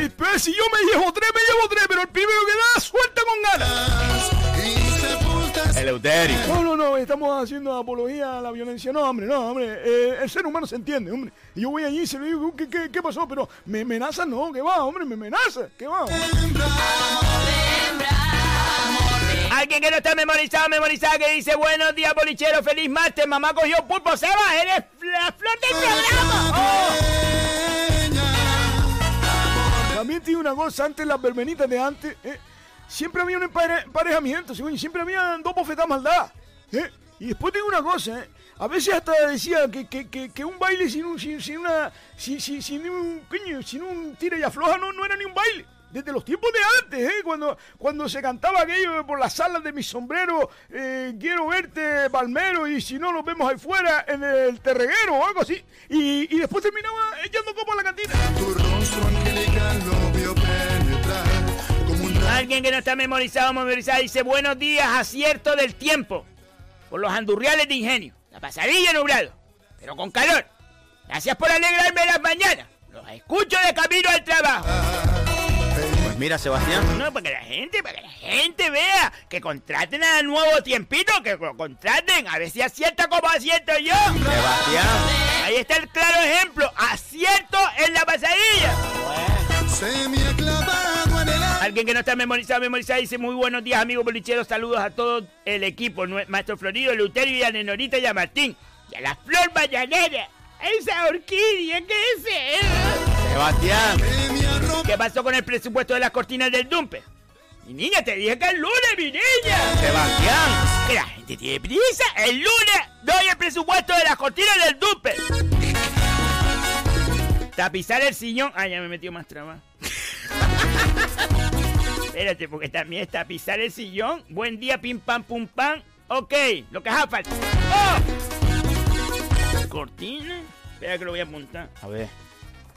Speaker 5: Y pues, si yo me llevo tres, me llevo tres, pero el primero que da, suelta con ganas.
Speaker 4: Eleuterio.
Speaker 5: No, no, no, estamos haciendo apología a la violencia. No, hombre, no, hombre. eh, el ser humano se entiende, hombre. Y yo voy allí y se lo digo, ¿qué, qué, qué pasó? Pero me amenazan, no, ¿qué va, hombre? Me amenaza, ¿qué va?
Speaker 2: Alguien que no está memorizado, memorizada, que dice buenos días, bolichero, feliz martes, mamá cogió pulpo, Seba, eres la flor del programa. Oh.
Speaker 5: También tiene una cosa, antes las verbenitas de antes, eh, siempre había un empare- emparejamiento, siempre había dos bofetadas maldad. ¿eh? Y después tengo una cosa, ¿eh? a veces hasta decía que, que, que, un baile sin un, sin, sin una, sin, sin, sin un, coño, sin un tira y afloja no, no era ni un baile. Desde los tiempos de antes, ¿eh? cuando, cuando se cantaba aquello por las salas de mi sombrero, eh, quiero verte, palmero, y si no nos vemos ahí fuera en el terreguero o algo así. Y, y después terminaba echando copa a la cantina.
Speaker 2: Alguien que no está memorizado, memorizada, dice buenos días, acierto del tiempo. Por los andurriales de ingenio. La pasadilla nublado, pero con calor. Gracias por alegrarme las mañanas. Los escucho de camino al trabajo.
Speaker 4: Pues mira, Sebastián.
Speaker 2: No, para que la gente, para que la gente vea que contraten a nuevo tiempito, que lo contraten, a ver si acierta como acierto yo.
Speaker 4: Sebastián.
Speaker 2: Ahí está el claro ejemplo, acierto en la pasadilla. Alguien que no está memorizado, memorizado, dice muy buenos días amigos bolicheros, saludos a todo el equipo, Maestro Florido, Luterio y a Nenorita y a Martín. Y a la flor mañanera, esa orquídea, ¿qué es eso?
Speaker 4: Sebastián.
Speaker 2: ¿Qué pasó con el presupuesto de las cortinas del Dumpe? Mi niña, te dije que el lunes, mi niña.
Speaker 4: Sebastián.
Speaker 2: Que la gente tiene prisa. El lunes doy el presupuesto de las cortinas del Dumpe. Tapizar el sillón. Ah, ya me metió más trabajo. Espérate, porque también está pisar el sillón. Buen día, pim pam pum pam. Ok, lo que haga falta. ¡Oh! Cortina. Espera que lo voy a apuntar.
Speaker 4: A ver.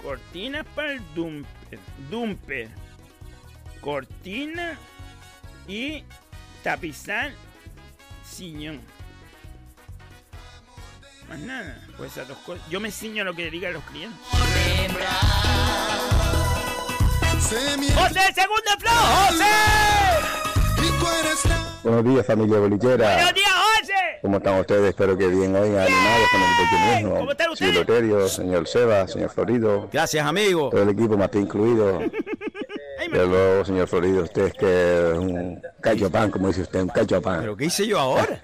Speaker 2: Cortina para el dumper. Dumper. Cortina y tapizar sillón. Más nada, pues esas dos cosas. Yo me ciño lo que digan los clientes. ¡José, segundo flow! ¡José!
Speaker 18: Buenos días, familia bolichera.
Speaker 2: ¡Buenos días, José!
Speaker 18: ¿Cómo están ustedes? Espero que bien hoy, animados con el pequeñismo.
Speaker 2: ¿Cómo están
Speaker 18: Señor Loterio, señor Seba, señor Florido.
Speaker 4: Gracias, amigo.
Speaker 18: Todo el equipo, Martín incluido. Pero luego, señor Florido, usted es que es un cacho pan, como dice usted, un cacho pan.
Speaker 4: ¿Pero qué hice yo ahora?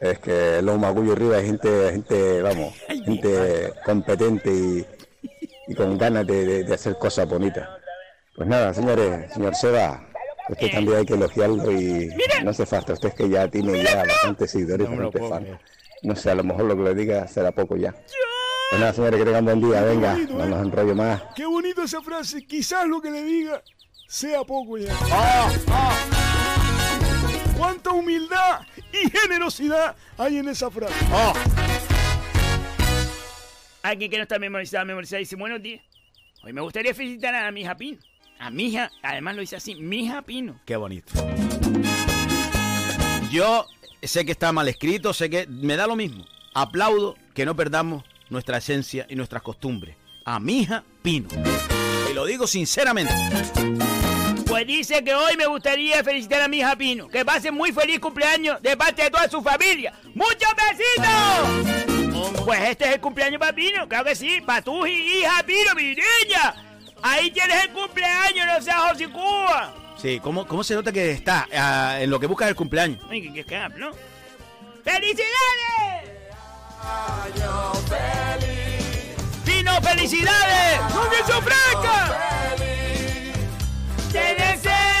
Speaker 18: Es que los magullos arriba hay gente, gente, vamos, gente competente y, y con ganas de, de- de hacer cosas bonitas. Pues nada, señores, señor Seba, usted también hay que elogiarlo y no hace falta. Usted es que ya tiene ya bastantes seguidores, bastantes fans. No sé, a lo mejor lo que le diga será poco ya. Pues nada, señores, que tengan buen día. Venga, no nos enrollo más.
Speaker 5: Qué bonito esa frase. Quizás lo que le diga sea poco ya. Cuánta humildad y generosidad hay en esa frase.
Speaker 2: Alguien que no está memorizado, memorizado, dice buenos días. Hoy me gustaría felicitar a mi hija Pino. A mi hija, además lo dice así, mi hija Pino.
Speaker 4: Qué bonito. Yo sé que está mal escrito, sé que me da lo mismo. Aplaudo que no perdamos nuestra esencia y nuestras costumbres. A mi hija Pino. Y lo digo sinceramente.
Speaker 2: Pues dice que hoy me gustaría felicitar a mi hija Pino. Que pase muy feliz cumpleaños de parte de toda su familia. ¡Muchos besitos! Pues este es el cumpleaños para Pino, claro que sí. Para tu hija Pino, mi niña. Ahí tienes el cumpleaños, no seas José Cuba.
Speaker 4: Sí, ¿cómo, cómo se nota que está ah, en lo que busca el cumpleaños?
Speaker 2: Ay, ¿qué qué- qué hablo? ¡Felicidades! ¡Pino, felicidades! ¡No que se ofrezca! ¡Te deseamos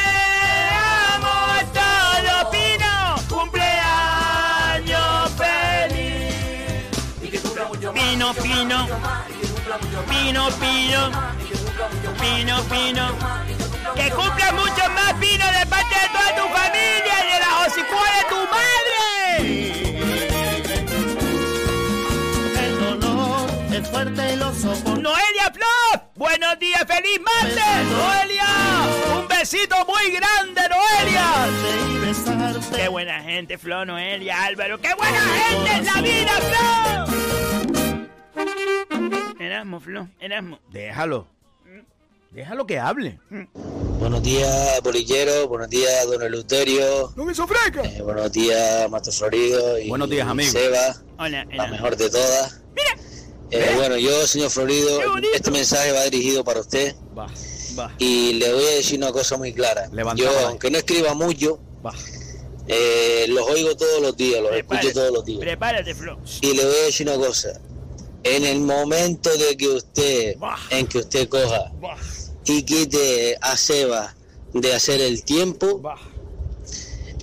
Speaker 2: Pino, Pino, Pino, Pino. Que cumpla mucho más, Pino, de parte de toda tu familia y de la hocicua de tu madre.
Speaker 1: El dolor es fuerte y lo soporto.
Speaker 2: Noelia Flop, buenos días, feliz martes, Noelia. Un besito muy grande, Noelia. Qué buena gente, Flo, Noelia, Álvaro. Qué buena gente en la vida, Flo. Erasmo, Flo, Erasmo.
Speaker 4: Déjalo. Déjalo que hable.
Speaker 19: Buenos días, bolillero. Buenos días, don Eleuterio.
Speaker 5: ¡No me sofreca!
Speaker 19: Eh, buenos días, Maestro Florido. Y
Speaker 4: Buenos días, amigo.
Speaker 19: Seba,
Speaker 2: Hola,
Speaker 19: la mejor de todas. Eh, bueno, yo, señor Florido, este mensaje va dirigido para usted.
Speaker 4: Va, va.
Speaker 19: Y le voy a decir una cosa muy clara. Yo, aunque no escriba mucho,
Speaker 4: Va.
Speaker 19: eh, los oigo todos los días, los escucho todos los días.
Speaker 2: Prepárate, Flo.
Speaker 19: Y le voy a decir una cosa. En el momento de que usted, en que usted coja y quite a Seba de hacer el tiempo,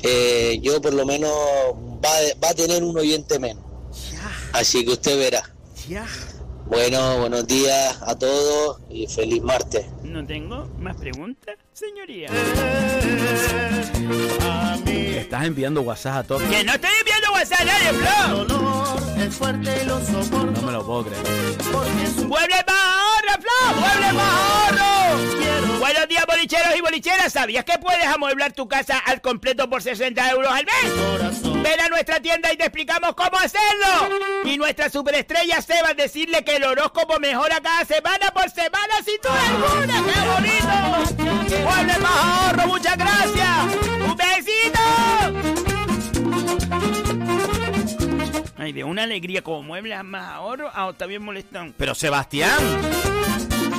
Speaker 19: eh, yo por lo menos va, va a tener un oyente menos. Así que usted verá. Bueno, buenos días a todos y feliz martes.
Speaker 2: No tengo más preguntas, señoría.
Speaker 4: Estás enviando WhatsApp a todos.
Speaker 2: Que no estoy enviando WhatsApp a nadie, Flo.
Speaker 1: Es fuerte y lo soporto.
Speaker 4: No me lo puedo creer.
Speaker 2: ¡Mueble más ahorro, Flo! ¡Mueble más ahorro! Buenos días, bolicheros y bolicheras. ¿Sabías que puedes amueblar tu casa al completo por 60 euros al mes? Ven a nuestra tienda y te explicamos cómo hacerlo. Y nuestra superestrella Seba a decirle que el horóscopo mejora cada semana por semana sin duda alguna. ¡Qué bonito! ¡Mueble más ahorro! ¡Muchas gracias! ¡Un besito! Ay, de una alegría como muebles más ahorro a Octavio molestón.
Speaker 4: Pero Sebastián.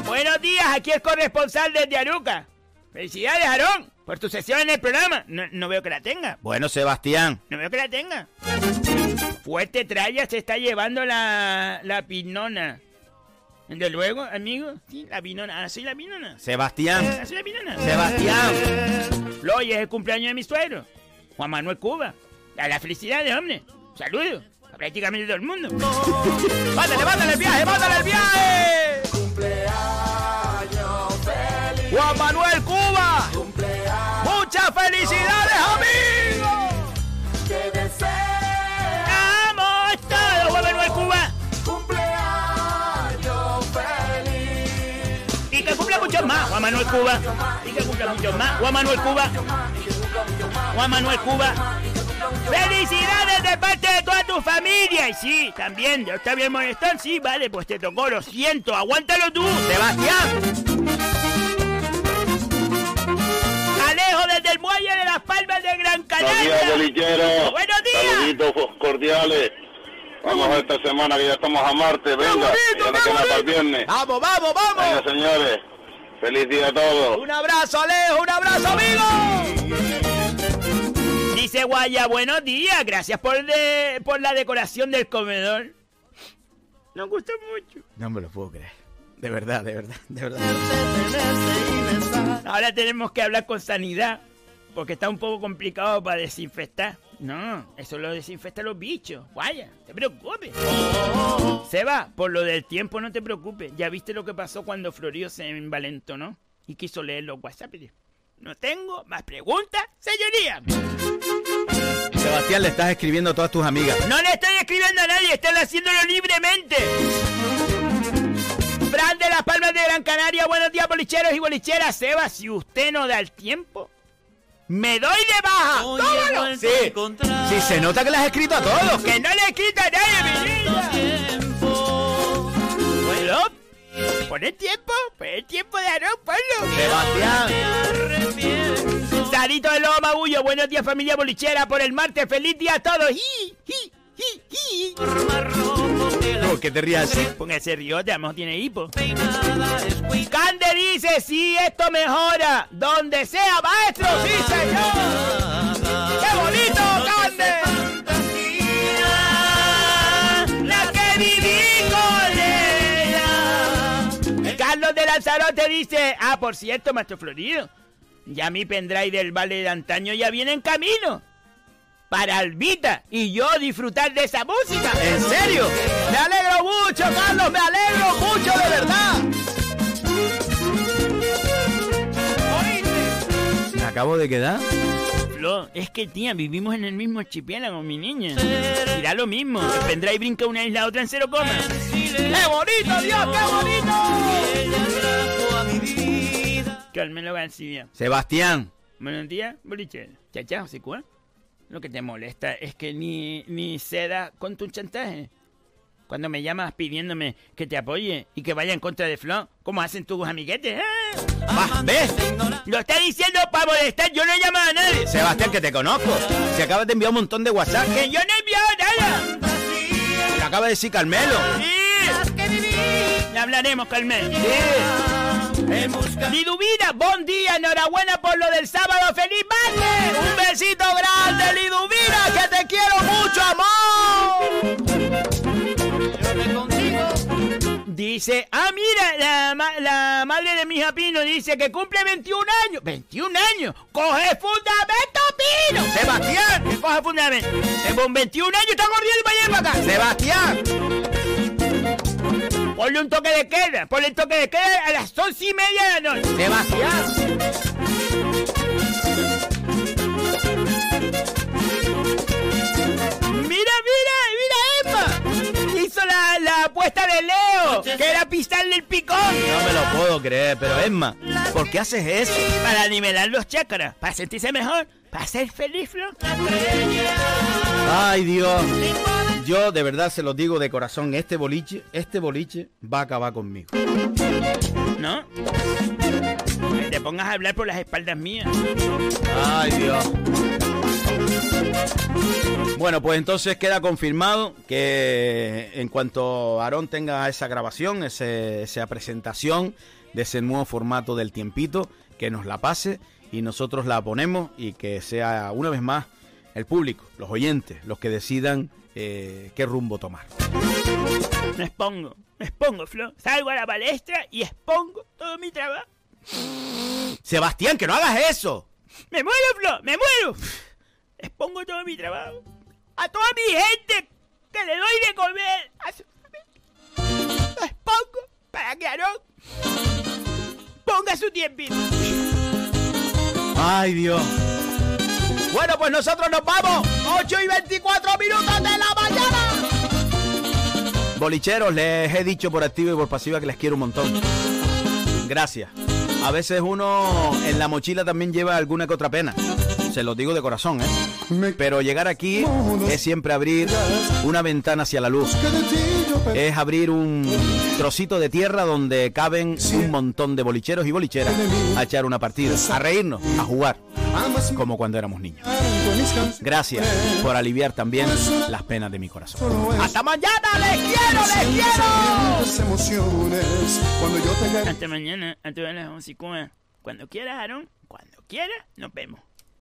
Speaker 2: Buenos días, aquí el corresponsal desde Aruca. Felicidades, Aarón, por tu sesión en el programa. No, no veo que la tenga.
Speaker 4: Bueno, Sebastián.
Speaker 2: No veo que la tenga. Fuerte tralla se está llevando la, la pinona. De luego, amigo, sí, la pinona. Ah, soy la pinona.
Speaker 4: Sebastián.
Speaker 2: Ah, soy la pinona.
Speaker 4: Sebastián.
Speaker 2: Hoy es el cumpleaños de mi suegro, Juan Manuel Cuba. A la felicidades, hombre. Saludos prácticamente todo el mundo. ¡Vándale, vándale el viaje, vándale el viaje! ¡Cumpleaños feliz! ¡Juan Manuel Cuba! ¡Cumpleaños! ¡Muchas felicidades, amigos! ¡Que deseamos todo, Juan Manuel Cuba! ¡Cumpleaños feliz! Y que cumpla muchos más, Juan Manuel Cuba. Y que cumpla muchos más, Juan Manuel Cuba. Juan Manuel Cuba. ¡Felicidades de parte de toda tu familia! Y sí, también, ¿está bien molestón? Sí, vale, pues te tocó, lo siento, aguántalo tú, Sebastián. Alejo desde el muelle de las Palmas de Gran Canaria.
Speaker 20: Buenos días.
Speaker 2: Buenos días.
Speaker 20: Saluditos cordiales. Vamos a esta semana que ya estamos a martes, venga. ya no queda para el viernes.
Speaker 4: Vamos, vamos, vamos.
Speaker 20: Venga, señores. Feliz día a todos.
Speaker 4: Un abrazo, Alejo, un abrazo, amigo.
Speaker 2: Dice Guaya, buenos días, gracias por, de, por la decoración del comedor. Nos gusta mucho.
Speaker 4: No me lo puedo creer. De verdad, de verdad, de verdad.
Speaker 2: Ahora tenemos que hablar con sanidad, porque está un poco complicado para desinfectar. No, eso lo desinfecta los bichos. Guaya, te preocupes. Se va, por lo del tiempo no te preocupes. Ya viste lo que pasó cuando Florio se envalentonó y quiso leer los WhatsApp. No tengo más preguntas, señoría.
Speaker 4: Sebastián, le estás escribiendo a todas tus amigas.
Speaker 2: No le estoy escribiendo a nadie, están haciéndolo libremente. Fran de las Palmas de Gran Canaria, buenos días, bolicheros y bolicheras. Seba, si usted no da el tiempo, me doy de baja. ¡Tómalo!
Speaker 4: Sí, sí, se nota que le has escrito a todos.
Speaker 2: Que no le he escrito a nadie, mi. Bueno, pon el tiempo, pon el tiempo de Aarón, ponlo.
Speaker 4: Sebastián.
Speaker 2: Sarito de Lobo Magullo, buenos días familia bolichera por el martes, feliz día a todos. ¡Hi, hi, hi, hi!
Speaker 4: ¿Por qué te rías
Speaker 2: ese río ya no tiene hipo. Cande dice, sí, esto mejora. Donde sea, maestro, sí, señor. ¡Qué bonito, Cande! La que viví con ella. Carlos de Lanzarote dice, ah, por cierto, maestro Florido, ya mi pendrive del Valle de antaño ya viene en camino. Para Albita y yo disfrutar de esa música.
Speaker 4: ¿En serio? Me alegro mucho, Carlos, me alegro mucho, de verdad. Me acabo de quedar.
Speaker 2: Flo, es que tía, vivimos en el mismo archipiélago, mi niña. Y da lo mismo. El pendrive brinca una isla a otra en cero coma.
Speaker 4: ¡Qué bonito, Dios, qué bonito!
Speaker 2: Carmelo García.
Speaker 4: Sebastián.
Speaker 2: Buenos días, bolichero. Chao, chao, ¿se cuál? Lo que te molesta es que ni, ni ceda con tu chantaje. Cuando me llamas pidiéndome que te apoye y que vaya en contra de Flo, ¿cómo hacen tus amiguetes? ¿eh?
Speaker 4: Va, ¿Ves?
Speaker 2: Lo está diciendo para molestar, yo no he llamado a nadie.
Speaker 4: Sebastián, que te conozco. Se acaba de enviar un montón de WhatsApp.
Speaker 2: Que yo no he enviado nada.
Speaker 4: Te acaba de decir Carmelo.
Speaker 2: Sí. Le hablaremos, Carmelo. Sí. Liduvina, buen día, enhorabuena por lo del sábado, feliz martes. Un besito grande, Liduvina, que te quiero mucho, amor. Dice, ah, mira, la, ma- la madre de mi hija Pino dice que cumple 21 años. ¿21 años? ¡Coge fundamento, Pino!
Speaker 4: Sebastián.
Speaker 2: Que coge fundamento. Con 21 años está corriendo para allá para acá.
Speaker 4: Sebastián.
Speaker 2: Ponle un toque de queda, ponle un toque de queda a las once y media de la noche.
Speaker 4: Sebastián.
Speaker 2: Mira, mira, mira Emma. Hizo la, la apuesta de Leo, que era pisarle el picón.
Speaker 4: No me lo puedo creer, pero Emma, ¿por qué haces eso?
Speaker 2: Para nivelar los chakras, para sentirse mejor, para ser feliz, Flo.
Speaker 4: Ay, Dios. Yo de verdad se lo digo de corazón, este boliche, este boliche va a acabar conmigo.
Speaker 2: ¿No? Te pongas a hablar por las espaldas mías.
Speaker 4: Ay, Dios. Bueno, pues entonces queda confirmado que en cuanto Aarón tenga esa grabación, ese- esa presentación de ese nuevo formato del tiempito, que nos la pase y nosotros la ponemos y que sea una vez más el público, los oyentes, los que decidan eh, qué rumbo tomar.
Speaker 2: Me expongo, me expongo, Flo. Salgo a la palestra y expongo todo mi trabajo.
Speaker 4: Sebastián, que no hagas eso.
Speaker 2: ¡Me muero, Flo! ¡Me muero! Expongo todo mi trabajo. A toda mi gente que le doy de comer. A su para que Aarón ponga su tiempito.
Speaker 4: Ay, Dios. Bueno, pues nosotros nos vamos. 8 y 24 minutos de la mañana. Bolicheros, les he dicho por activa y por pasiva que les quiero un montón. Gracias. A veces uno en la mochila también lleva alguna que otra pena. Se lo digo de corazón, ¿eh? Pero llegar aquí es siempre abrir una ventana hacia la luz. Es abrir un trocito de tierra donde caben un montón de bolicheros y bolicheras a echar una partida, a reírnos, a jugar, como cuando éramos niños. Gracias por aliviar también las penas de mi corazón. ¡Hasta mañana! ¡Les quiero, les quiero!
Speaker 2: Hasta mañana, a todas las 11 Cuando quieras, Aaron, cuando quieras, nos vemos.